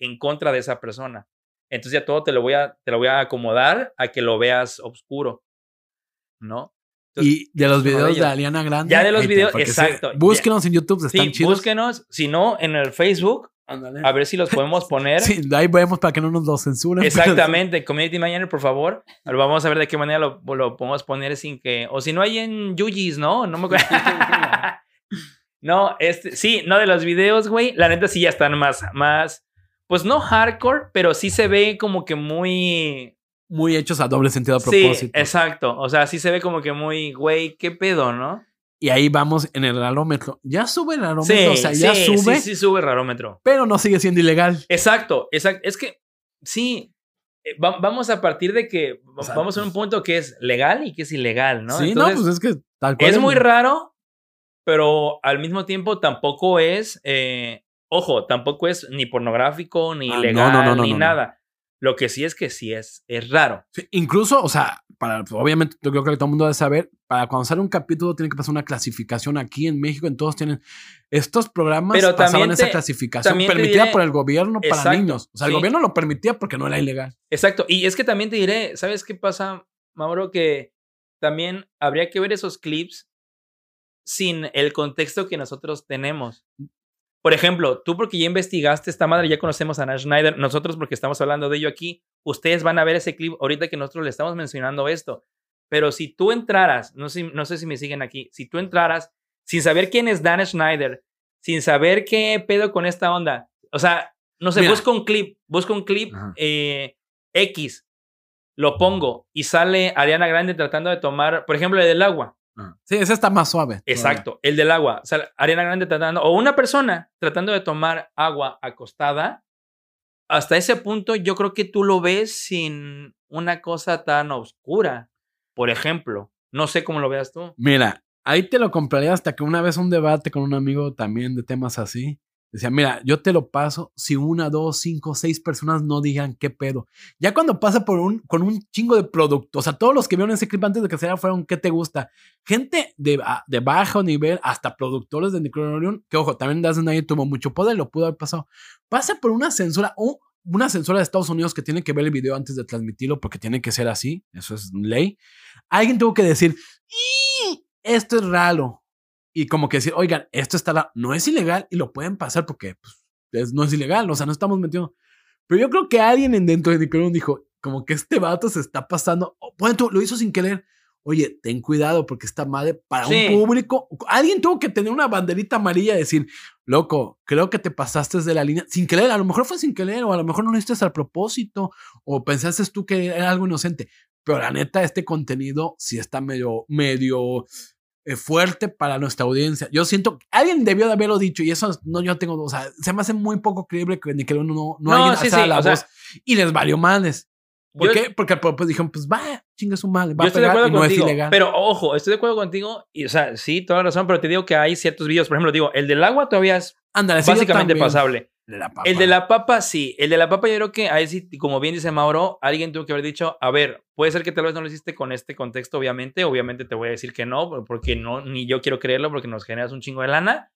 en contra de esa persona. Entonces ya todo te lo voy a, te lo voy a acomodar a que lo veas oscuro, ¿no? Entonces, Y de los de videos de, ellos. Ariana Grande. Ya de los videos, se- exacto, ya. búsquenos en YouTube, están Sí, chidos. búsquenos, si no, en el Facebook, Ándale. a ver si los podemos poner. Sí, ahí vemos para que no nos lo censuren. pero Exactamente, Community Manager, por favor. Vamos a ver de qué manera lo, lo podemos poner sin que. O si no hay en Yuyis, ¿no? No me acuerdo. no, este, sí, no de los videos, güey. La neta sí ya están más, más. Pues no hardcore, pero sí se ve como que muy. Muy hechos a doble sentido a Sí, propósito. exacto. O sea, sí se ve como que muy, güey, qué pedo, ¿no? Y ahí vamos en el rarómetro. Ya sube el rarómetro, o sea, ya sí, sube, Sí, sí, sube rarómetro. pero no sigue siendo ilegal. Exacto, exacto. Es que sí, eh, va- vamos a partir de que O sea, vamos a un pues- punto que es legal y que es ilegal, ¿no? sí, Entonces, no, pues es que tal cual. es muy raro, pero al mismo tiempo tampoco es, eh, ojo, tampoco es ni pornográfico, ni Ah, no, no, no, ni nada. Lo que sí es que sí es, es raro. Sí, incluso, o sea, para, obviamente yo creo que todo el mundo debe saber, para cuando sale un capítulo tiene que pasar una clasificación aquí en México, en todos tienen estos programas Pero pasaban esa clasificación permitida diré- por el gobierno para Exacto, niños. O sea, el gobierno lo permitía porque no era ilegal. Exacto. Y es que también te diré, ¿sabes qué pasa, Mauro? Que también habría que ver esos clips sin el contexto que nosotros tenemos. Por ejemplo, tú porque ya investigaste esta madre, ya conocemos a Nash Schneider, nosotros porque estamos hablando de ello aquí, ustedes van a ver ese clip ahorita que nosotros le estamos mencionando esto. Pero si tú entraras, no sé, no sé si me siguen aquí, si tú entraras sin saber quién es Dan Schneider, sin saber qué pedo con esta onda, o sea, no sé, Mira. busca un clip, busca un clip eh, X, lo pongo y sale Ariana Grande tratando de tomar, por ejemplo, el del agua. Sí, ese está más suave. Exacto, el del agua. O sea, Ariana Grande tratando, o una persona tratando de tomar agua acostada. Hasta ese punto, yo creo que tú lo ves sin una cosa tan oscura. Por ejemplo, no sé cómo lo veas tú. Mira, ahí te lo compraría hasta que una vez un debate con un amigo también de temas así. Decía, mira, yo te lo paso si una, dos, cinco, seis personas no digan qué pedo. Ya cuando pasa por un, con un chingo de productos, o sea, todos los que vieron ese clip antes de que saliera fueron qué te gusta. Gente de, de bajo nivel, hasta productores de Nickelodeon, que ojo, también Dazzle Nadie tuvo mucho poder, lo pudo haber pasado. Pasa por una censura, o una censura de Estados Unidos que tiene que ver el video antes de transmitirlo, porque tiene que ser así, eso es ley. Alguien tuvo que decir, "Y, esto es raro. Y como que decir, oigan, esto está raro. No es ilegal y lo pueden pasar porque pues, es- no es ilegal, o sea, no estamos metiendo. Pero yo creo que alguien en dentro de Nickelodeon dijo, como que este vato se está pasando. Oh, bueno, tú lo hizo sin querer. Oye, ten cuidado porque está madre para Sí. un público. Alguien tuvo que tener una banderita amarilla y decir, loco, creo que te pasaste de la línea sin querer. A lo mejor fue sin querer o a lo mejor no lo hiciste al propósito o pensaste tú que era algo inocente. Pero la neta, este contenido sí está medio, medio fuerte para nuestra audiencia. Yo siento que alguien debió de haberlo dicho y eso no yo tengo, o sea, se me hace muy poco creíble que Nickelodeon no, no, No, sí, sí, la o sea, voz y les valió males. ¿Por Yo- qué? Porque pues dijeron, pues va, chingue su madre, va Yo a estoy de pegar acuerdo y no contigo, es ilegal. pero ojo, estoy de acuerdo contigo. Y, o sea, sí, toda la razón, pero te digo que hay ciertos videos. Por ejemplo, digo, el del agua todavía es yo básicamente pasable. El de la papa. El de la papa, sí. El de la papa, yo creo que ahí sí, como bien dice Mauro, alguien tuvo que haber dicho, a ver, puede ser que tal vez no lo hiciste con este contexto, obviamente. Obviamente te voy a decir que no, porque no, ni yo quiero creerlo, porque nos generas un chingo de lana.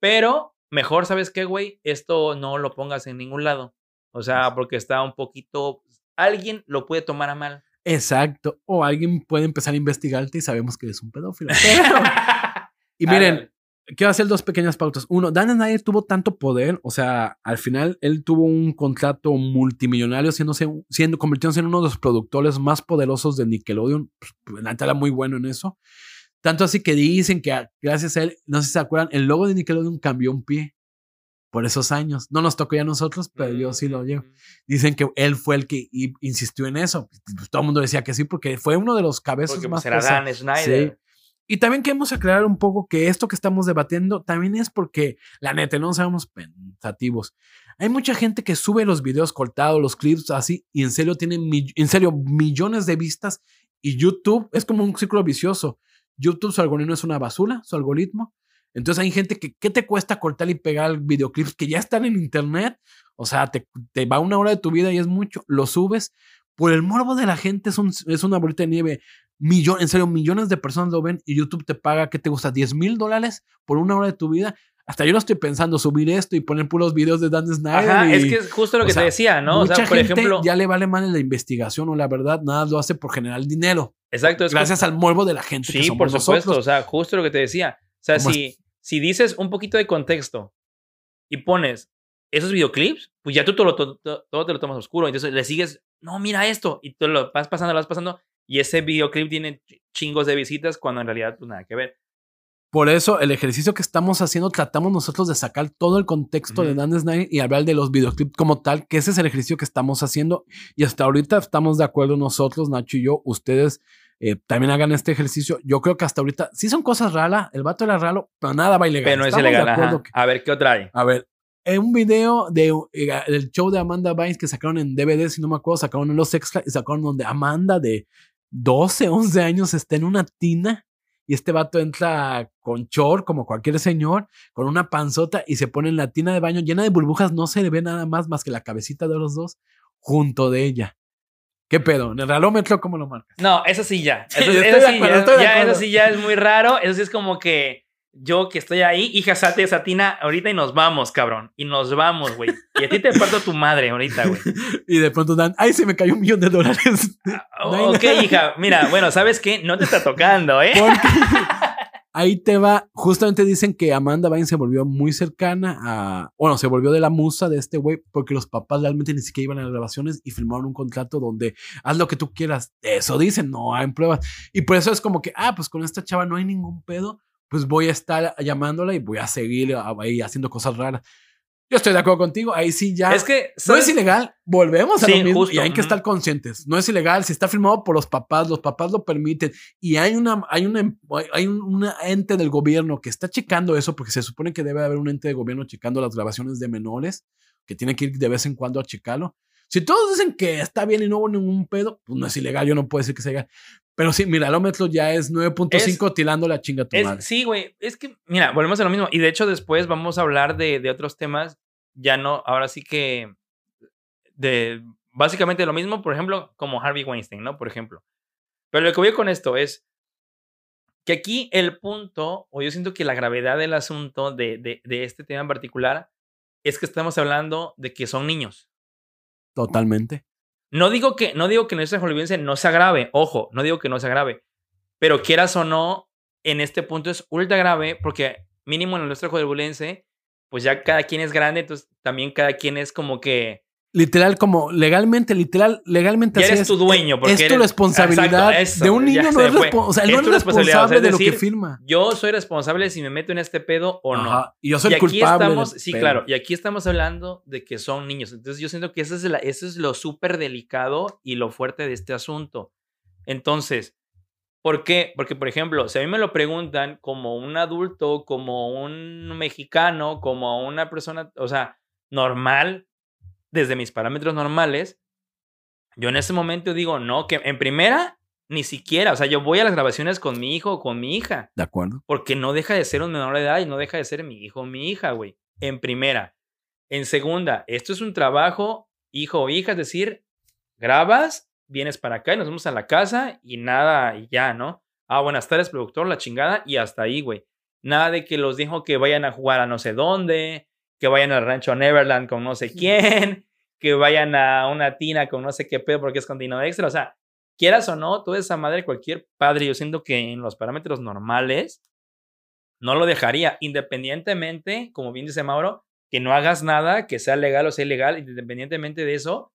Pero mejor, ¿sabes qué, güey? Esto no lo pongas en ningún lado. O sea, porque está un poquito. Alguien lo puede tomar a mal. Exacto. O alguien puede empezar a investigarte y sabemos que eres un pedófilo. Pero- y miren. Quiero hacer dos pequeñas pautas. Uno, Dan Snyder tuvo tanto poder, o sea, al final él tuvo un contrato multimillonario siendo, siendo convirtiéndose en uno de los productores más poderosos de Nickelodeon. Pues, la neta era muy bueno en eso. Tanto así que dicen que a- gracias a él, no sé si se acuerdan, el logo de Nickelodeon cambió un pie por esos años. No nos tocó ya a nosotros, pero yo sí lo llevo. Dicen que él fue el que insistió en eso. Pues, todo el mundo decía que sí, porque fue uno de los cabezas Porque más pues, era. Dan Snyder. Sí. Y también queremos aclarar un poco que esto que estamos debatiendo también es porque, la neta, no seamos pensativos. Hay mucha gente que sube los videos cortados, los clips así, y en serio tienen, en serio, millones de vistas. Y YouTube es como un círculo vicioso. YouTube, su algoritmo es una basura, su algoritmo. Entonces hay gente que, ¿qué te cuesta cortar y pegar videoclips que ya están en internet? O sea, te, te va una hora de tu vida y es mucho. Lo subes. Por el morbo de la gente es, un, es una bolita de nieve. Millón, en serio, millones de personas lo ven y YouTube te paga, ¿qué te gusta? 10 mil dólares por una hora de tu vida. Hasta yo lo estoy pensando, subir esto y poner puros videos de Dan Snyder. Ajá, y- es que es justo lo o que sea, te decía, ¿no? O Mucha sea, por gente ejemplo. ya le vale mal la investigación o la verdad, nada lo hace por generar dinero. exacto, es Gracias al morbo de la gente. que Sí, somos por supuesto. nosotros. O sea, justo lo que te decía. O sea, ¿Cómo si, si dices un poquito de contexto y pones esos videoclips, pues ya tú todo, todo, todo te lo tomas oscuro. Entonces le sigues, no, mira esto. Y tú lo vas pasando, lo vas pasando. Y ese videoclip tiene ch- chingos de visitas cuando en realidad, pues nada que ver. Por eso, el ejercicio que estamos haciendo, tratamos nosotros de sacar todo el contexto de. Dan Snyder y hablar de los videoclips como tal, que ese es el ejercicio que estamos haciendo. Y hasta ahorita estamos de acuerdo nosotros, Nacho y yo. Ustedes eh, también hagan este ejercicio. Yo creo que hasta ahorita sí son cosas raras. El vato era raro, pero nada va ilegal. Pero no es Estamos ilegal. que- A ver, ¿qué otra hay? A ver, en un video de, eh, del show de Amanda Bynes que sacaron en DVD, si no me acuerdo, sacaron en los extras y sacaron donde Amanda de 12, 11 años está en una tina y este vato entra con short como cualquier señor, con una panzota y se pone en la tina de baño llena de burbujas, no se le ve nada más más que la cabecita de los dos junto de ella. ¿Qué pedo? ¿En el relómetro cómo lo marcas? No, eso sí ya. Eso, sí, ya, eso sí ya es muy raro. Eso sí es como que yo que estoy ahí, hija, salte de esa tina ahorita y nos vamos, cabrón. Y nos vamos, güey. Y a ti te parto tu madre ahorita, güey. Y de pronto dan, ay, se me cayó un millón de dólares. Hay Ok, hija, mira, bueno, ¿sabes qué? No te está tocando, ¿eh? Porque ahí te va. Justamente dicen que Amanda Bynes se volvió muy cercana a. Bueno, se volvió de la musa de este güey porque los papás realmente ni siquiera iban a las grabaciones y firmaron un contrato donde haz lo que tú quieras. Eso dicen, no hay pruebas. Y por eso es como que, ah, pues con esta chava no hay ningún pedo. Pues voy a estar llamándola y voy a seguir ahí haciendo cosas raras. Yo estoy de acuerdo contigo. Ahí sí ya. Es que, No ¿sabes? es ilegal, volvemos a Sí, lo mismo justo, y hay que estar conscientes. No es ilegal, si está firmado por los papás, los papás lo permiten y hay una hay una hay un una ente del gobierno que está checando eso porque se supone que debe haber un ente de gobierno checando las grabaciones de menores que tiene que ir de vez en cuando a checarlo. Si todos dicen que está bien y no hubo ningún pedo, pues no es ilegal, yo no puedo decir que sea ilegal. Pero sí, mira, el metro ya es 9.5 tirando la chinga tu Es- madre. sí, güey. Es que, mira, volvemos a lo mismo. Y de hecho, después vamos a hablar de, de otros temas. Ya no, ahora sí que. De básicamente lo mismo, por ejemplo, como Harvey Weinstein, ¿no? Por ejemplo. Pero lo que voy con esto es que aquí el punto, o yo siento que la gravedad del asunto de, de, de este tema en particular, es que estamos hablando de que son niños. Totalmente. No digo que, no digo que nuestra hollywoodense no se agrave, ojo, no digo que no se agrave, pero quieras o no, en este punto es ultra grave porque mínimo en nuestra hollywoodense, pues ya cada quien es grande, entonces también cada quien es como que literal, como legalmente, literal, legalmente así eres es. tu dueño, porque es tu eres- responsabilidad. Exacto, eso, de un niño no es, o sea, él Es no tu responsabilidad, responsable es de lo que firma. Yo soy responsable si me meto en este pedo o no. Ajá, Y yo soy y el aquí culpable. estamos, sí, pedo. claro, y aquí estamos hablando de que son niños. Entonces yo siento que eso es, la- eso es lo súper delicado y lo fuerte de este asunto. Entonces, ¿por qué? Porque, por ejemplo, si a mí me lo preguntan como un adulto, como un mexicano, como una persona, o sea, normal, desde mis parámetros normales, yo en ese momento digo, no, que en primera, ni siquiera, o sea, yo voy a las grabaciones con mi hijo o con mi hija. De acuerdo. Porque no deja de ser un menor de edad y no deja de ser mi hijo o mi hija, güey. En primera. En segunda, esto es un trabajo, hijo o hija, es decir, grabas, vienes para acá y nos vamos a la casa y nada, y ya, ¿no? Ah, buenas tardes, productor, la chingada, y hasta ahí, güey. Nada de que los dijo que vayan a jugar a no sé dónde, que vayan al rancho Neverland con no sé quién, que vayan a una tina con no sé qué pedo porque es continuo extra. O sea, quieras o no, toda esa madre, cualquier padre, yo siento que en los parámetros normales no lo dejaría, independientemente, como bien dice Mauro, que no hagas nada que sea legal o sea ilegal, independientemente de eso.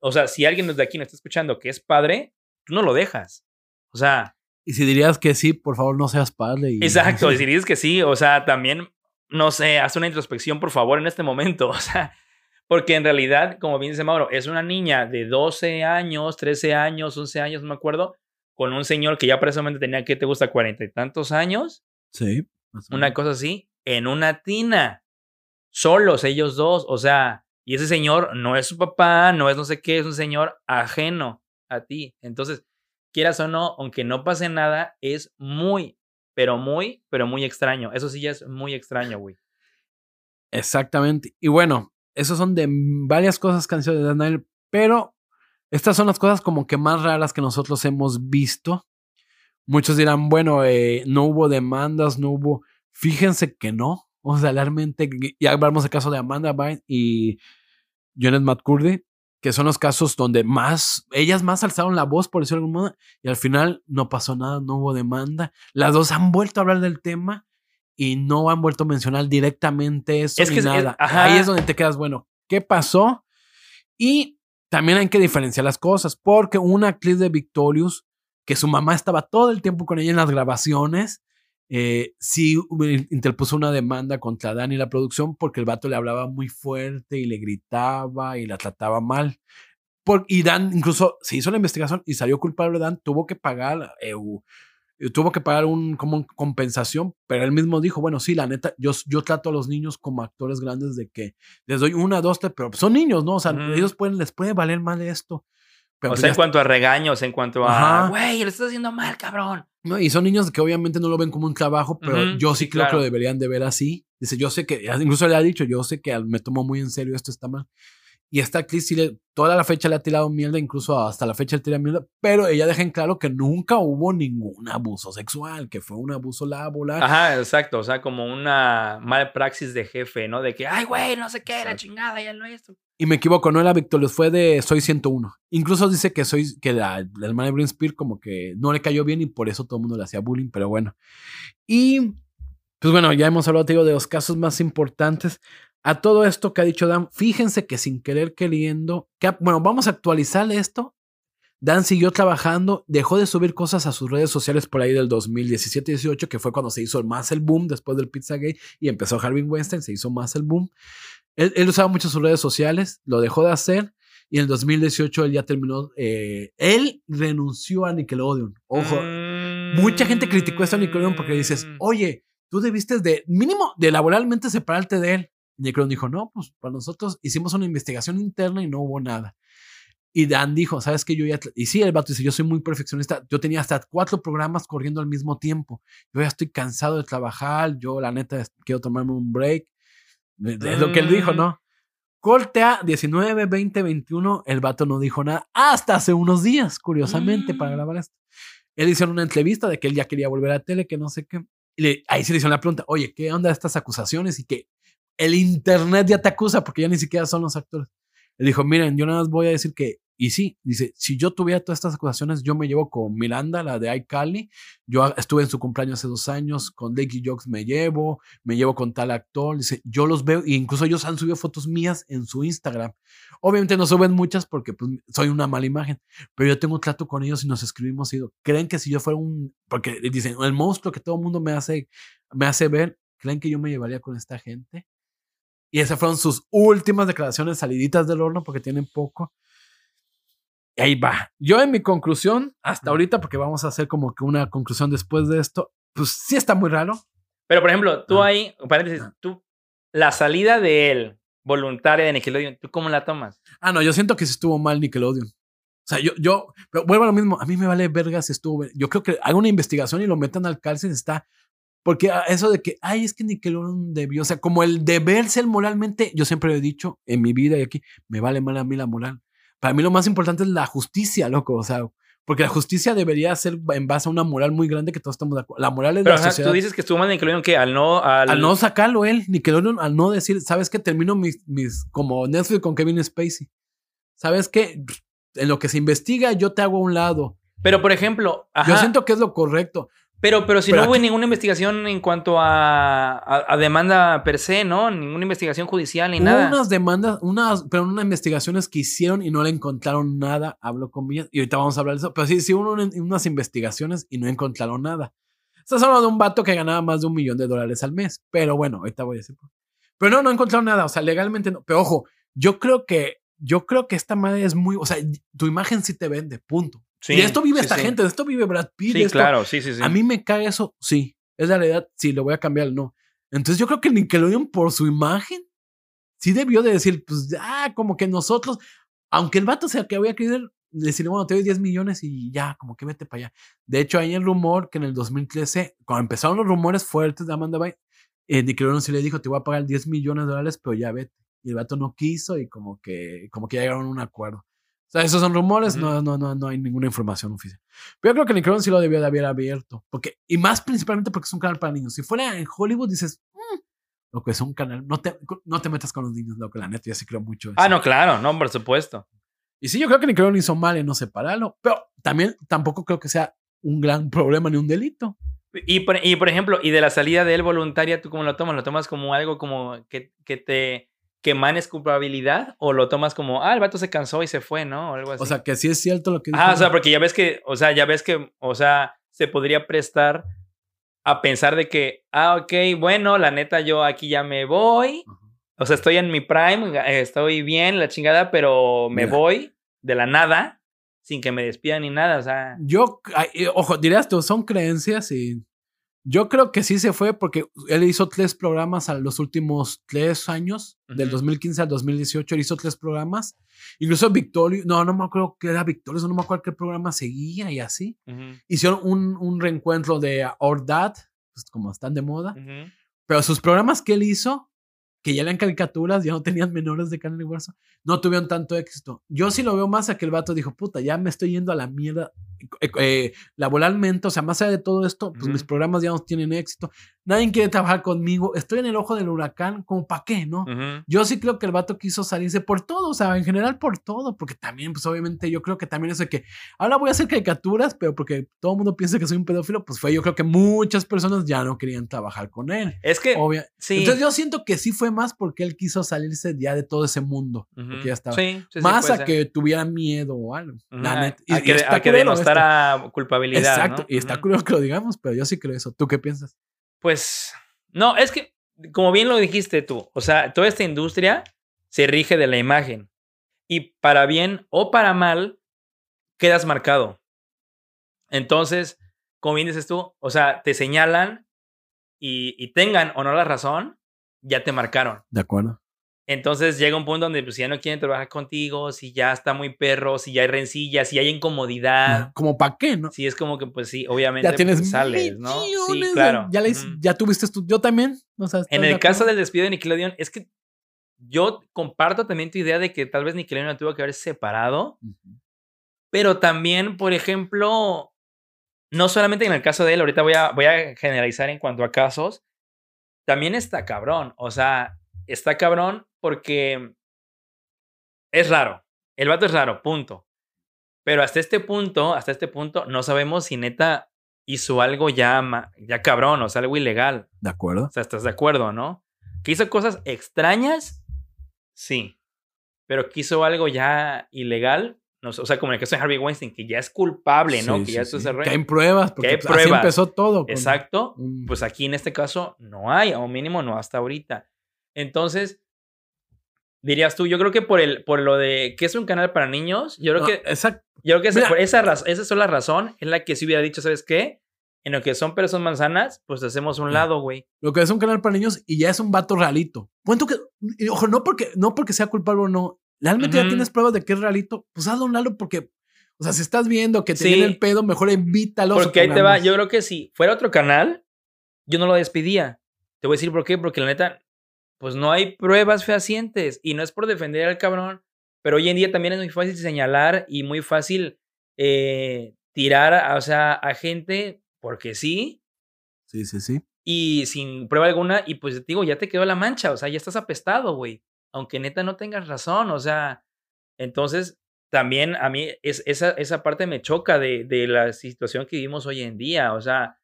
O sea, si alguien desde aquí nos está escuchando que es padre, tú no lo dejas. O sea, Y si dirías que sí, por favor, no seas padre. y- exacto, y si dices que sí, o sea, también, no sé, haz una introspección, por favor, en este momento. O sea, porque en realidad, como bien dice Mauro, es una niña de 12 años, 13 años, 11 años, no me acuerdo, con un señor que ya precisamente tenía, que te gusta? Cuarenta y tantos años, Sí. una cosa así, en una tina, solos ellos dos, o sea, y ese señor no es su papá, no es no sé qué, es un señor ajeno a ti. Entonces, quieras o no, aunque no pase nada, es muy, pero muy, pero muy extraño. Eso sí ya es muy extraño, güey. Exactamente. Y bueno, esas son de varias cosas sido de Daniel, pero estas son las cosas como que más raras que nosotros hemos visto. Muchos dirán, bueno, eh, no hubo demandas, no hubo. Fíjense que no. O sea, realmente, ya hablamos del caso de Amanda Bynes y Janet McCurdy, que son los casos donde más, ellas más alzaron la voz, por decirlo de alguna modo, y al final no pasó nada, no hubo demanda. Las dos han vuelto a hablar del tema y no han vuelto a mencionar directamente eso Es ni que es- nada. ajá. Ahí es donde te quedas, bueno, ¿qué pasó? Y también hay que diferenciar las cosas, porque una actriz de Victorious, que su mamá estaba todo el tiempo con ella en las grabaciones, eh, sí interpuso una demanda contra Dani y la producción porque el vato le hablaba muy fuerte y le gritaba y la trataba mal. Por, y Dan incluso se hizo la investigación y salió culpable. Dan tuvo que pagar, eh, eh, tuvo que pagar un como compensación, pero él mismo dijo, bueno, sí, la neta, yo, yo trato a los niños como actores grandes de que les doy una, dos, tres, pero son niños, ¿no? O sea, ellos pueden, les puede valer mal esto. Pero o pues sea, en cuanto a regaños, en cuanto a, güey, lo estás haciendo mal, cabrón. No, y son niños que obviamente no lo ven como un trabajo, pero yo sí, sí, creo que lo deberían de ver así. Dice, yo sé que, incluso le ha dicho, yo sé que me tomo muy en serio, esto está mal. Y esta actriz sí le, toda la fecha le ha tirado mierda, incluso hasta la fecha le tira mierda, pero ella deja en claro que nunca hubo ningún abuso sexual, que fue un abuso laboral. Ajá, exacto. O sea, como una mala praxis de jefe, ¿no? De que, ay, güey, no sé qué, la Exacto. chingada, ya lo esto. Y me equivoco, no era Victorious, fue de Soy 101. Incluso dice que soy que la, la hermana de Britney Spears como que no le cayó bien y por eso todo el mundo le hacía bullying, pero bueno. Y pues bueno, ya hemos hablado te digo, de los casos más importantes. A todo esto que ha dicho Dan, fíjense que sin querer queriendo, que, bueno, vamos a actualizar esto. Dan siguió trabajando, dejó de subir cosas a sus redes sociales por ahí del 2017-18, que fue cuando se hizo más el boom después del Pizzagate y empezó Harvey Weinstein, se hizo más el boom. Él, él usaba mucho sus redes sociales, lo dejó de hacer y en el 2018 él ya terminó. eh, él renunció a Nickelodeon. Ojo, mucha gente criticó esto a Nickelodeon porque dices, Mm. oye, tú debiste de mínimo de laboralmente separarte de él. Nickelodeon dijo, no, pues para nosotros hicimos una investigación interna y no hubo nada. Y Dan dijo, ¿sabes qué? Yo ya... Y sí, el vato dice, yo soy muy perfeccionista. Yo tenía hasta cuatro programas corriendo al mismo tiempo. Yo ya estoy cansado de trabajar. Yo, la neta, quiero tomarme un break. Es lo que él dijo, Mm. ¿no? Corte a 19, 20, 21. El vato no dijo nada hasta hace unos días, curiosamente, para Mm. grabar esto. Él hizo una entrevista de que él ya quería volver a la tele, que no sé qué. Y le- ahí se le hizo la pregunta, oye, ¿qué onda estas acusaciones? Y que el internet ya te acusa porque ya ni siquiera son los actores. Él dijo, miren, yo nada más voy a decir que Y sí, dice, si yo tuviera todas estas acusaciones, yo me llevo con Miranda, la de iCali. Yo estuve en su cumpleaños hace dos años, con Lakey Jokes me llevo, me llevo con tal actor. Dice, yo los veo, e incluso ellos han subido fotos mías en su Instagram. Obviamente no suben muchas porque pues, soy una mala imagen, pero yo tengo trato con ellos y nos escribimos y creen que si yo fuera un, porque dicen, el monstruo que todo el mundo me hace, me hace ver, creen que yo me llevaría con esta gente. Y esas fueron sus últimas declaraciones saliditas del horno porque tienen poco ahí va. Yo en mi conclusión, hasta ahorita, porque vamos a hacer como que una conclusión después de esto, pues sí está muy raro. Pero, por ejemplo, tú ahí, paréntesis, tú, la salida de él, voluntaria de Nickelodeon, ¿tú cómo la tomas? Ah, no, yo siento que sí estuvo mal Nickelodeon. O sea, yo, yo, pero vuelvo a lo mismo, a mí me vale verga si estuvo, yo creo que haga una investigación y lo metan al cárcel, está, porque eso de que, ay, es que Nickelodeon debió, o sea, como el deber ser moralmente, yo siempre he dicho en mi vida y aquí, me vale mal a mí la moral. Para mí lo más importante es la justicia, loco. O sea, porque la justicia debería ser en base a una moral muy grande que todos estamos de acuerdo. La moral es Pero, la sociedad. Tú dices que estuvo mal Nickelodeon que al no... Al... no sacarlo él, Nickelodeon, al no decir, ¿sabes qué? Termino mis, mis... Como Netflix con Kevin Spacey. ¿Sabes qué? En lo que se investiga, yo te hago a un lado. Pero, por ejemplo... Yo siento que es lo correcto. Pero, pero si no hubo ninguna investigación en cuanto a, a, demanda per se, ¿no? Ninguna investigación judicial ni nada. Unas demandas, unas, pero unas investigaciones que hicieron y no le encontraron nada, hablo con ellas, y ahorita vamos a hablar de eso. Pero sí, sí hubo unas investigaciones y no encontraron nada. Estás hablando de un vato que ganaba más de un millón de dólares al mes. Pero bueno, ahorita voy a decir. Pero no, no encontraron nada. O sea, legalmente no. Pero ojo, yo creo que, yo creo que esta madre es muy, o sea, tu imagen sí te vende, punto y de esto vive esta gente, de esto vive Brad Pitt. Sí, claro, sí, sí, sí. A mí me cae eso, sí. Es la realidad, sí, lo voy a cambiar, no. Entonces yo creo que Nickelodeon, por su imagen, sí debió de decir, pues, ah, como que nosotros, aunque el vato sea que voy a querer decirle, bueno, te doy 10 millones y ya, como que vete para allá. De hecho, hay el rumor que en el 2013, cuando empezaron los rumores fuertes de Amanda Bynes, eh, Nickelodeon sí le dijo, te voy a pagar 10 millones de dólares, pero ya vete. Y el vato no quiso y como que, como que ya llegaron a un acuerdo. O sea, esos son rumores, no, no, no, no hay ninguna información oficial. Pero yo creo que Nickelodeon sí lo debió de haber abierto. Porque, y más principalmente porque es un canal para niños. Si fuera en Hollywood, dices, mm, lo que es un canal, no te, no te metas con los niños, lo que la neta, ya sí creo mucho. Ah, no, claro, no, por supuesto. Y sí, yo creo que Nickelodeon hizo mal en no separarlo, pero también tampoco creo que sea un gran problema ni un delito. Y por, y por ejemplo, y de la salida de él voluntaria, ¿tú cómo lo tomas? ¿Lo tomas como algo como que, que te que manes culpabilidad o lo tomas como, ah, el vato se cansó y se fue, ¿no? O algo así. O sea, que sí es cierto lo que Ah, o sea, porque ya ves que, o sea, ya ves que, o sea, se podría prestar a pensar de que, ah, ok, bueno, la neta, yo aquí ya me voy. O sea, estoy en mi prime, estoy bien, la chingada, pero me voy de la nada, sin que me despidan ni nada, o sea. Yo, ojo, dirías tú, son creencias y yo creo que sí se fue porque él hizo tres programas a los últimos tres años, del 2015 al 2018, él hizo tres programas. Incluso Victorio, no, no me acuerdo que era Victorio, no me acuerdo qué programa seguía y así. Hicieron un, un, reencuentro de Our Dad, pues como están de moda. Pero sus programas que él hizo, que ya eran caricaturas, ya no tenían menores de carne y hueso, no tuvieron tanto éxito. Yo sí lo veo más a que el vato dijo, puta, ya me estoy yendo a la mierda eh, eh, laboralmente, o sea, más allá de todo esto, pues mis programas ya no tienen éxito. Nadie quiere trabajar conmigo. Estoy en el ojo del huracán, como para qué, ¿no? Yo sí creo que el vato quiso salirse por todo, o sea, en general por todo, porque también, pues obviamente, yo creo que también eso de que ahora voy a hacer caricaturas, pero porque todo el mundo piensa que soy un pedófilo, pues fue yo creo que muchas personas ya no querían trabajar con él. Es que, sí. Entonces yo siento que sí fue más porque él quiso salirse ya de todo ese mundo, porque ya estaba. más a que tuviera miedo o algo. y, a, que, a que denostara culpabilidad. Exacto, y está curioso que lo digamos, pero yo sí creo eso. ¿Tú qué piensas? Pues, no, es que, como bien lo dijiste tú, o sea, toda esta industria se rige de la imagen. Y para bien o para mal, quedas marcado. Entonces, como bien dices tú, o sea, te señalan y, y tengan o no la razón, ya te marcaron. De acuerdo. Entonces llega un punto donde pues ya no quieren trabajar contigo, si ya está muy perro, si ya hay rencillas, si hay incomodidad. Como para qué, ¿no? Sí, es como que pues sí, obviamente ya tienes pues, sales, ¿no? Sí, claro. Ya, le, ya tuviste tú, yo también. O sea, en el caso del despido de Nickelodeon, es que yo comparto también tu idea de que tal vez Nickelodeon tuvo que haber separado, pero también, por ejemplo, no solamente en el caso de él, ahorita voy a, voy a generalizar en cuanto a casos, también está cabrón, o sea, está cabrón porque es raro. El vato es raro, punto. Pero hasta este punto, hasta este punto, no sabemos si neta hizo algo ya, ya cabrón, o sea, algo ilegal. ¿De acuerdo? O sea, ¿estás de acuerdo, no? Que hizo cosas extrañas, sí. Pero que hizo algo ya ilegal, no o sea, como en el caso de Harvey Weinstein, que ya es culpable, ¿no? Sí, que sí, ya sí. rollo. Que hay pruebas, porque hay pues, así pruebas. empezó todo. con Exacto. un- Pues aquí en este caso no hay, o mínimo no hasta ahorita. Entonces, dirías tú, yo creo que por el, por lo de que es un canal para niños, yo creo No, que, exacto. yo creo que esa, por esa, esa sola razón es la que si hubiera dicho, ¿sabes qué? En lo que son peras son manzanas, pues hacemos un lado, güey. Lo que es un canal para niños y ya es un vato realito. Cuento que, ojo, no porque, no porque sea culpable o no. Realmente ya tienes pruebas de que es realito. Pues hazlo un lado porque, o sea, si estás viendo que te Sí. viene el pedo, mejor invítalo. Porque ahí te va, yo creo que si fuera otro canal, yo no lo despedía. Te voy a decir por qué, porque la neta, pues no hay pruebas fehacientes y no es por defender al cabrón, pero hoy en día también es muy fácil señalar y muy fácil eh, tirar, a, o sea, a gente porque sí Sí, sí, sí. y sin prueba alguna y pues digo, ya te quedó la mancha, o sea, ya estás apestado, güey, aunque neta no tengas razón, o sea, entonces también a mí es, esa, esa parte me choca de, de la situación que vivimos hoy en día, o sea,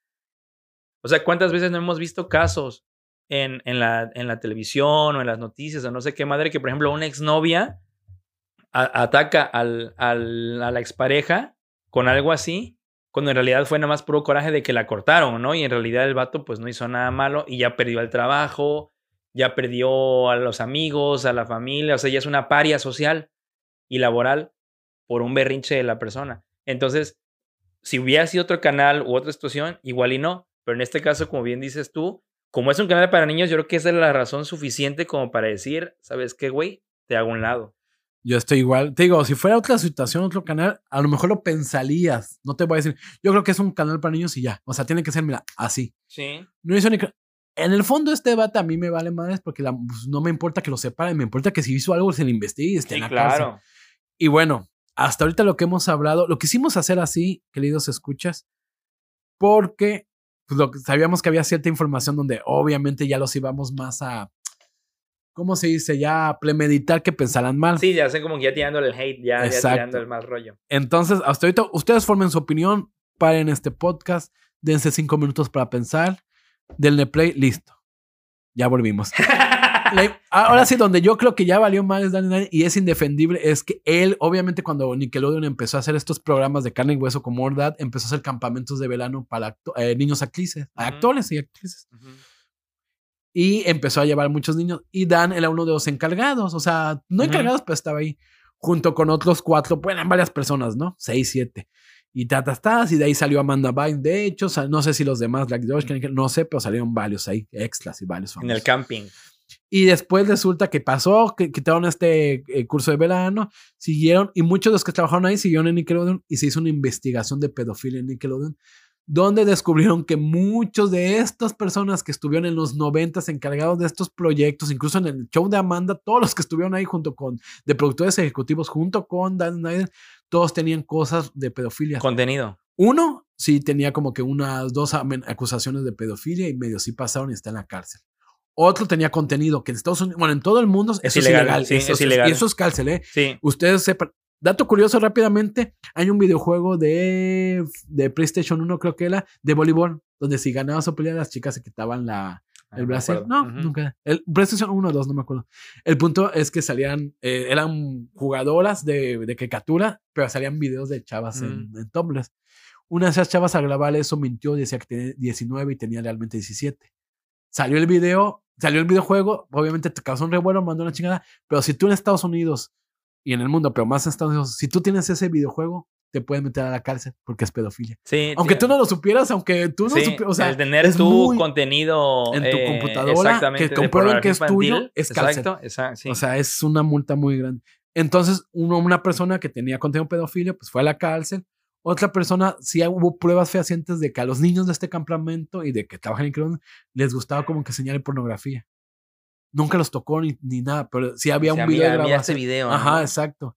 o sea, ¿cuántas veces no hemos visto casos en, en, la, en la televisión o en las noticias o no sé qué madre que, por ejemplo, una exnovia a- ataca al, al- a la expareja con algo así, cuando en realidad fue nada más puro coraje de que la cortaron, ¿no? Y en realidad el vato pues no hizo nada malo y ya perdió el trabajo, ya perdió a los amigos, a la familia, o sea, ya es una paria social y laboral por un berrinche de la persona. Entonces, si hubiera sido otro canal u otra situación, igual y no, pero en este caso, como bien dices tú, como es un canal para niños, yo creo que esa es la razón suficiente como para decir, ¿sabes qué, güey? Te hago un lado. Yo estoy igual. Te digo, si fuera otra situación, otro canal, a lo mejor lo pensarías. No te voy a decir. Yo creo que es un canal para niños y ya. O sea, tiene que ser, mira, así. Sí. No hizo ni. En el fondo, este debate a mí me vale madres porque la- pues, no me importa que lo separen, me importa que si hizo algo se le investigue y esté Sí, en la cárcel. claro. Y bueno, hasta ahorita lo que hemos hablado, lo quisimos hacer así, queridos escuchas, porque pues, lo que- sabíamos que había cierta información donde obviamente ya los íbamos más a, ¿cómo se dice? Ya a premeditar que pensaran mal. Sí, ya sé como que ya tirándole el hate, ya, ya tirando el más rollo. Entonces, hasta ahorita, ustedes formen su opinión, paren este podcast, dense cinco minutos para pensar, denle play, listo. Ya volvimos. La- ahora sí, donde yo creo que ya valió más Daniel y es indefendible, es que él, obviamente, cuando Nickelodeon empezó a hacer estos programas de carne y hueso como Mordad, empezó a hacer campamentos de verano para eh, niños actrices, Ujú. actores y actrices. Ujú. Y empezó a llevar muchos niños. Y Dan era uno de los encargados, o sea, no encargados, pero estaba ahí, junto con otros cuatro, bueno, eran varias personas, ¿no? Seis, siete. Y tatastas, y de ahí salió Amanda Bynes. De hecho, no sé si los demás, Black George, no sé, pero salieron varios ahí, extras y varios. En el famosos. camping. Y después resulta que pasó, que quitaron este eh, curso de verano, siguieron, y muchos de los que trabajaron ahí siguieron en Nickelodeon y se hizo una investigación de pedofilia en Nickelodeon, donde descubrieron que muchos de estas personas que estuvieron en los noventas encargados de estos proyectos, incluso en el show de Amanda, todos los que estuvieron ahí junto con, de productores ejecutivos, junto con Dan Snyder, todos tenían cosas de pedofilia. Contenido. Uno sí tenía como que unas dos acusaciones de pedofilia y medio sí pasaron y está en la cárcel. Otro tenía contenido que en Estados Unidos, bueno, en todo el mundo Es eso es ilegal, ilegal. sí, eso es ilegal. Y eso es cárcel, ¿eh? Sí. Ustedes sepan. Dato curioso rápidamente, hay un videojuego de, de PlayStation 1, creo que era, de voleibol, donde si ganabas o peleabas, las chicas se quitaban la, Ah, el Brasil. No, Ujú. nunca. El PlayStation 1 o 2, no me acuerdo. El punto es que salían, eh, eran jugadoras de, de caricatura, pero salían videos de chavas en, Mm. en topless. Una de esas chavas a grabar eso mintió, decía que tenía 19 y tenía realmente 17. Salió el video, salió el videojuego, obviamente te causó un revuelo, mandó una chingada, pero si tú en Estados Unidos y en el mundo, pero más en Estados Unidos, si tú tienes ese videojuego, te pueden meter a la cárcel porque es pedofilia. Sí, Aunque tú no lo supieras, aunque tú no Sí, supieras, o sea, el tener tu contenido en tu eh, computadora, que comprueben que es pornografía tuyo, infantil, es cárcel. Exacto, exacto, sí. O sea, es una multa muy grande. Entonces, uno, una persona que tenía contenido pedofilia, pues fue a la cárcel. Otra persona, sí hubo pruebas fehacientes de que a los niños de este campamento y de que trabajan en Crown les gustaba como que señale pornografía. Nunca los tocó ni, ni nada, pero sí había O sea, un video mira, grabación. video. ¿no? Ajá, exacto.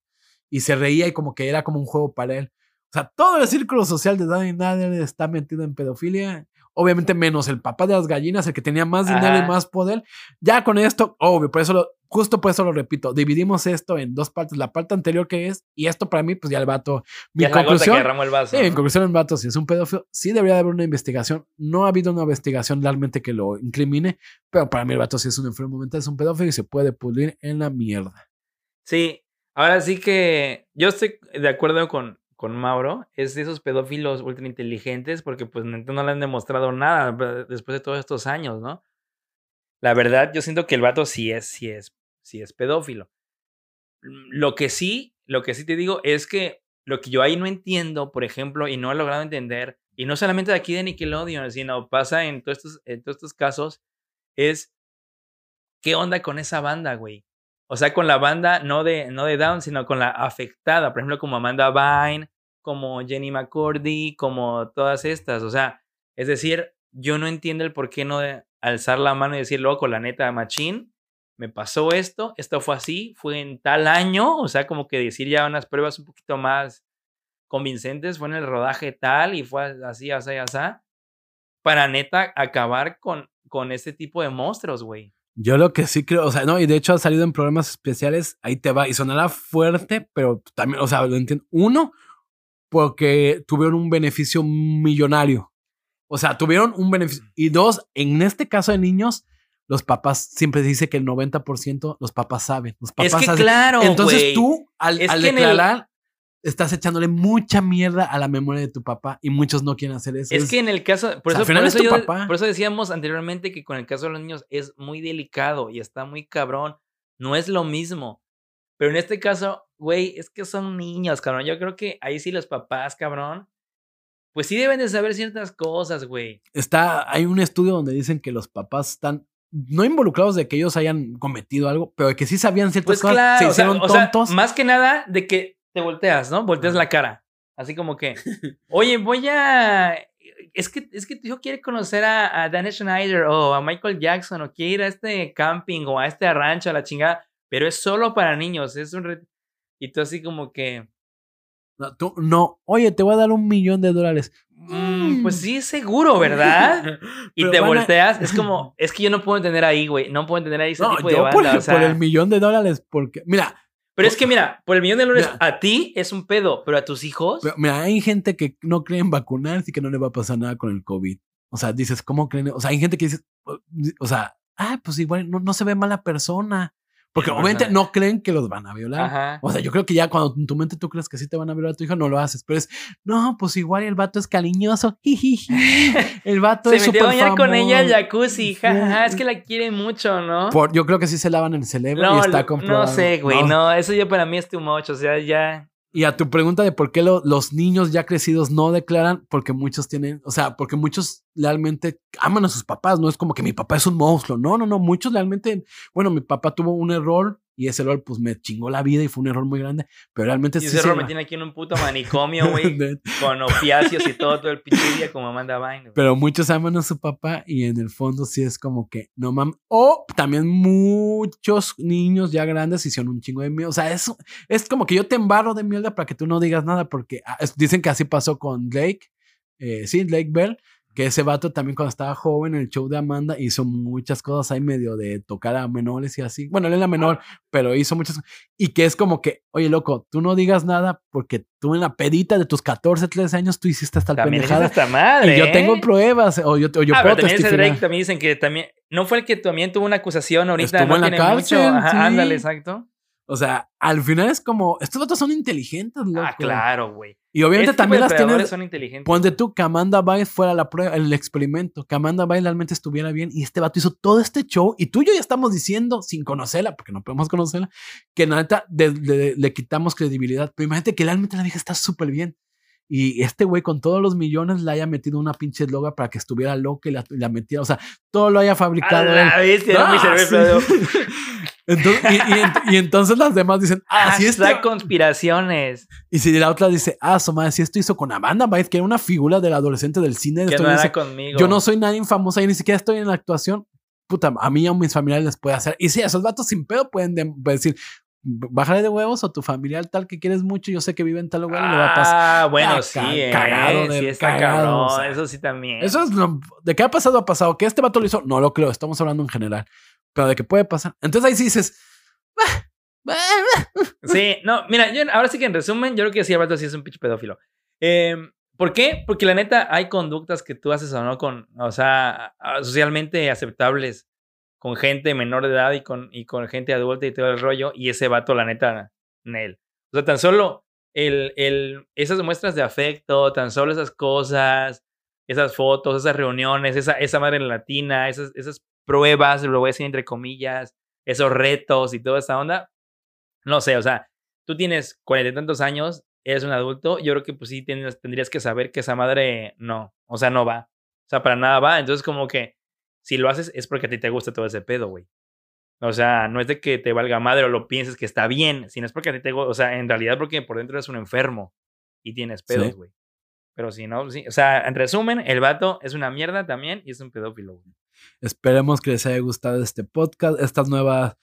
Y se reía y como que era como un juego para él. O sea, todo el círculo social de Danny Nader está metido en pedofilia. Obviamente menos el papá de las gallinas, el que tenía más dinero Ajá. y más poder. Ya con esto, obvio, por eso lo- justo por eso lo repito, dividimos esto en dos partes, la parte anterior que es, y esto para mí, pues ya el vato, mi Ya es la que conclusión, derramó el vaso. sí, en ¿no? conclusión el vato, si es un pedófilo, sí debería de haber una investigación, no ha habido una investigación realmente que lo incrimine, pero para mí el vato sí es un enfermo mental, es un pedófilo y se puede pudrir en la mierda. Sí, ahora sí que yo estoy de acuerdo con, con Mauro. Es de esos pedófilos ultra inteligentes porque pues no le han demostrado nada después de todos estos años, ¿no? La verdad, yo siento que el vato sí es, sí es, sí es pedófilo. Lo que sí, lo que sí te digo es que lo que yo ahí no entiendo, por ejemplo, y no he logrado entender, y no solamente de aquí de Nickelodeon, sino pasa en todos estos, en todos estos casos, es qué onda con esa banda, güey. O sea, con la banda no de, no de Down, sino con la afectada. Por ejemplo, como Amanda Vine, como Jenny McCordy, como todas estas. O sea, es decir, yo no entiendo el por qué no de alzar la mano y decir, loco, la neta, machín, me pasó esto, esto fue así, fue en tal año. O sea, como que decir ya unas pruebas un poquito más convincentes, fue en el rodaje tal y fue así, así, así. Para neta acabar con, con este tipo de monstruos, güey. Yo lo que sí creo, o sea, no, y de hecho ha salido en programas especiales, ahí te va, y sonará fuerte, pero también, o sea, lo entiendo. Uno, porque tuvieron un beneficio millonario. O sea, tuvieron un beneficio. Y dos, en este caso de niños, los papás siempre se dice que el 90% los papás saben. Los papás Es que hacen- claro, Entonces tú, al, al el- declarar, estás echándole mucha mierda a la memoria de tu papá y muchos no quieren hacer eso. Es que en el caso, por o sea, eso, al final por, es eso tu yo- papá. por eso decíamos anteriormente que con el caso de los niños es muy delicado y está muy cabrón. No es lo mismo. Pero en este caso, güey, es que son niños, cabrón. Yo creo que ahí sí los papás, cabrón, pues sí deben de saber ciertas cosas, güey. está, hay un estudio donde dicen que los papás están no involucrados de que ellos hayan cometido algo, pero de que sí sabían ciertas Pues cosas, claro, se o sea, hicieron o sea, tontos. más que nada de que te volteas, ¿no? Volteas la cara. Así como que, oye, voy a. Es que, es que tu hijo quiere conocer a, a Dan Schneider o a Michael Jackson o quiere ir a este camping o a este rancho a la chingada, pero es solo para niños. Es un. re- Y tú así como que. No, tú- no, oye, te voy a dar un millón de dólares. mm, pues sí, es seguro, ¿verdad? Y te van a- volteas. Es como. Es que yo no puedo entender ahí, güey. No puedo entender ahí ese No, tipo de yo por, banda. el- o sea, por el millón de dólares, porque, mira, pero es que mira, por el millón de dólares Mira. a ti es un pedo, pero a tus hijos. pero, mira, hay gente que no cree en vacunarse y que no le va a pasar nada con el COVID. O sea, dices, ¿cómo creen? O sea, hay gente que dice, o sea, ah, pues igual no, no se ve mala persona. Porque Ajá. obviamente no creen que los van a violar. Ajá. O sea, yo creo que ya cuando en tu mente tú crees que sí te van a violar a tu hijo, no lo haces. Pero es, no, pues igual el vato es cariñoso. El vato Se es metió a súper bañar con ella al jacuzzi. jajaja, es que la quiere mucho, ¿no? Por- yo creo que sí se lavan el cerebro y está comprobado. no sé, güey. No. eso ya para mí es too much. O sea, ya. Y a tu pregunta de por qué lo- los niños ya crecidos no declaran, porque muchos tienen, o sea, porque muchos realmente aman a sus papás, no es como que mi papá es un monstruo, no, no, no, muchos realmente, bueno, mi papá tuvo un error y ese error pues me chingó la vida y fue un error muy grande, pero realmente Y ese se error me tiene aquí en un puto manicomio, güey. con opiáceos y todo, todo el pinche día como Amanda Vine. Pero muchos aman a su papá y en el fondo sí es como que no mames. O también muchos niños ya grandes hicieron un chingo de miedo. O sea, es, es como que yo te embarro de mierda para que tú no digas nada porque ah, dicen que así pasó con Drake. Eh, sí, Drake Bell. Que ese vato también cuando estaba joven en el show de Amanda hizo muchas cosas ahí medio de tocar a menores y así. Bueno, él era menor, pero hizo muchas Y que es como que, oye, loco, tú no digas nada porque tú en la pedita de tus 14, 13 años tú hiciste esta También pendejada. esta madre. Y yo tengo ¿eh? pruebas, o yo, o yo ah, puedo pero también. Drake también dicen que también. No fue el que también tuvo una acusación ahorita. Estuvo no en la tiene cárcel, mucho. Ajá, sí. Ándale, exacto. O sea, al final es como, estos otros son inteligentes, loco. Ah, claro, güey. Y obviamente Este también las tienes. son inteligentes. Ponte tú que Amanda Bynes fuera la prueba, el experimento, que Amanda Bynes realmente estuviera bien y este vato hizo todo este show y tú y yo ya estamos diciendo, sin conocerla, porque no podemos conocerla, que la neta de- de- le quitamos credibilidad. Pero imagínate que realmente la vieja está súper bien. Y este güey con todos los millones le haya metido una pinche loga para que estuviera loca y la, y la metiera, o sea, todo lo haya A fabricado él. bestia, mi Ah, cerebro. sí. Entonces, y, y y entonces las demás dicen, ah, si esto, conspiraciones. y si la otra dice, ah, su madre, si esto hizo con Amanda Bynes, que era una figura del adolescente del cine, Que no dice, era conmigo. yo no soy nadie famosa, yo ni siquiera estoy en la actuación. Puta, a mí y a mis familiares les puede hacer. Y sí, esos vatos sin pedo pueden de- pueden decir, bájale de huevos o tu familiar tal que quieres mucho, yo sé que vive en tal lugar y le va a pasar. Ah, bueno, Ah, sí, eh, cagado sí está cagado, cabrón, o sea. eso sí también. Eso es lo de que ha pasado, ha pasado. Que este vato lo hizo, no lo creo, estamos hablando en general. Pero de que puede pasar. Entonces ahí sí dices, Sí, no, mira, yo ahora sí que en resumen, yo creo que sí, el vato sí es un pinche pedófilo. Em, ¿Por qué? Porque la neta hay conductas que tú haces o no con, o sea, socialmente aceptables con gente menor de edad y con, y con gente adulta y todo el rollo, y ese vato, la neta, él. O sea, tan solo el, el, esas muestras de afecto, tan solo esas cosas, esas fotos, esas reuniones, esa, esa madre latina, esas, esas pruebas, lo voy a decir entre comillas, esos retos y toda esa onda, no sé, o sea, tú tienes cuarenta y tantos años, eres un adulto, yo creo que pues sí tienes, tendrías que saber que esa madre no, o sea, no va. O sea, para nada va. Entonces, como que si lo haces es porque a ti te gusta todo ese pedo, güey. O sea, no es de que te valga madre o lo pienses que está bien, sino es porque a ti te gusta, o sea, en realidad porque por dentro eres un enfermo y tienes pedos, güey. Pero si no, sí. O sea, en resumen, el vato es una mierda también y es un pedófilo, güey. Esperemos que les haya gustado este podcast, esta nueva,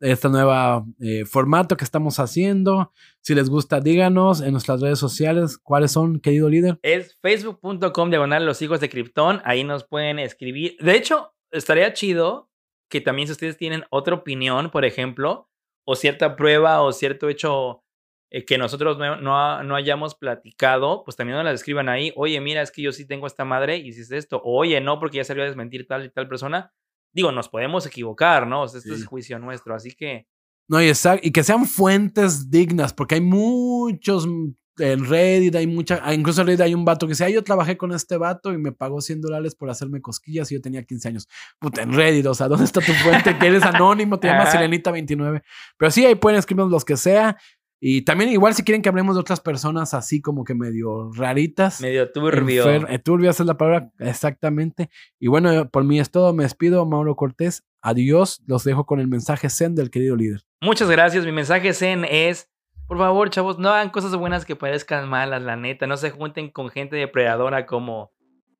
esta nueva eh, formato que estamos haciendo. Si les gusta, díganos en nuestras redes sociales cuáles son, querido líder. Es facebook.com diagonal los hijos de Krypton. Ahí nos pueden escribir. De hecho, estaría chido que también si ustedes tienen otra opinión, por ejemplo, o cierta prueba o cierto hecho eh, que nosotros no, no, hayamos platicado, pues también nos la escriban ahí. Oye, mira, es que yo sí tengo esta madre y hiciste esto. Oye, no, porque ya salió a desmentir tal y tal persona. Digo, nos podemos equivocar, ¿no? O sea, este es juicio nuestro, así que. No, y, y que sean fuentes dignas, porque hay muchos mm, en Reddit, hay mucha, ah, incluso en Reddit hay un vato que dice, ah, yo trabajé con este vato y me pagó 100 dólares por hacerme cosquillas y yo tenía 15 años. Puta, en Reddit, o sea, ¿dónde está tu fuente? Que eres anónimo, te llamas Sirenita29. Pero sí, ahí pueden escribirnos los que sea. Y también igual si quieren que hablemos de otras personas así como que medio raritas. Medio turbio. Eh, turbio es la palabra exactamente. Y bueno, por mí es todo. Me despido, Mauro Cortés. Adiós. Los dejo con el mensaje Zen del querido líder. Muchas gracias. Mi mensaje Zen es, por favor, chavos, no hagan cosas buenas que parezcan malas, la neta. No se junten con gente depredadora como,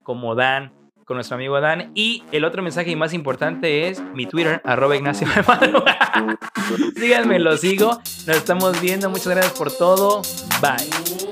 como Dan con nuestro amigo Dan. Y el otro mensaje más importante es mi Twitter, arroba Ignacio Síganme, lo sigo. Nos estamos viendo. Muchas gracias por todo. Bye.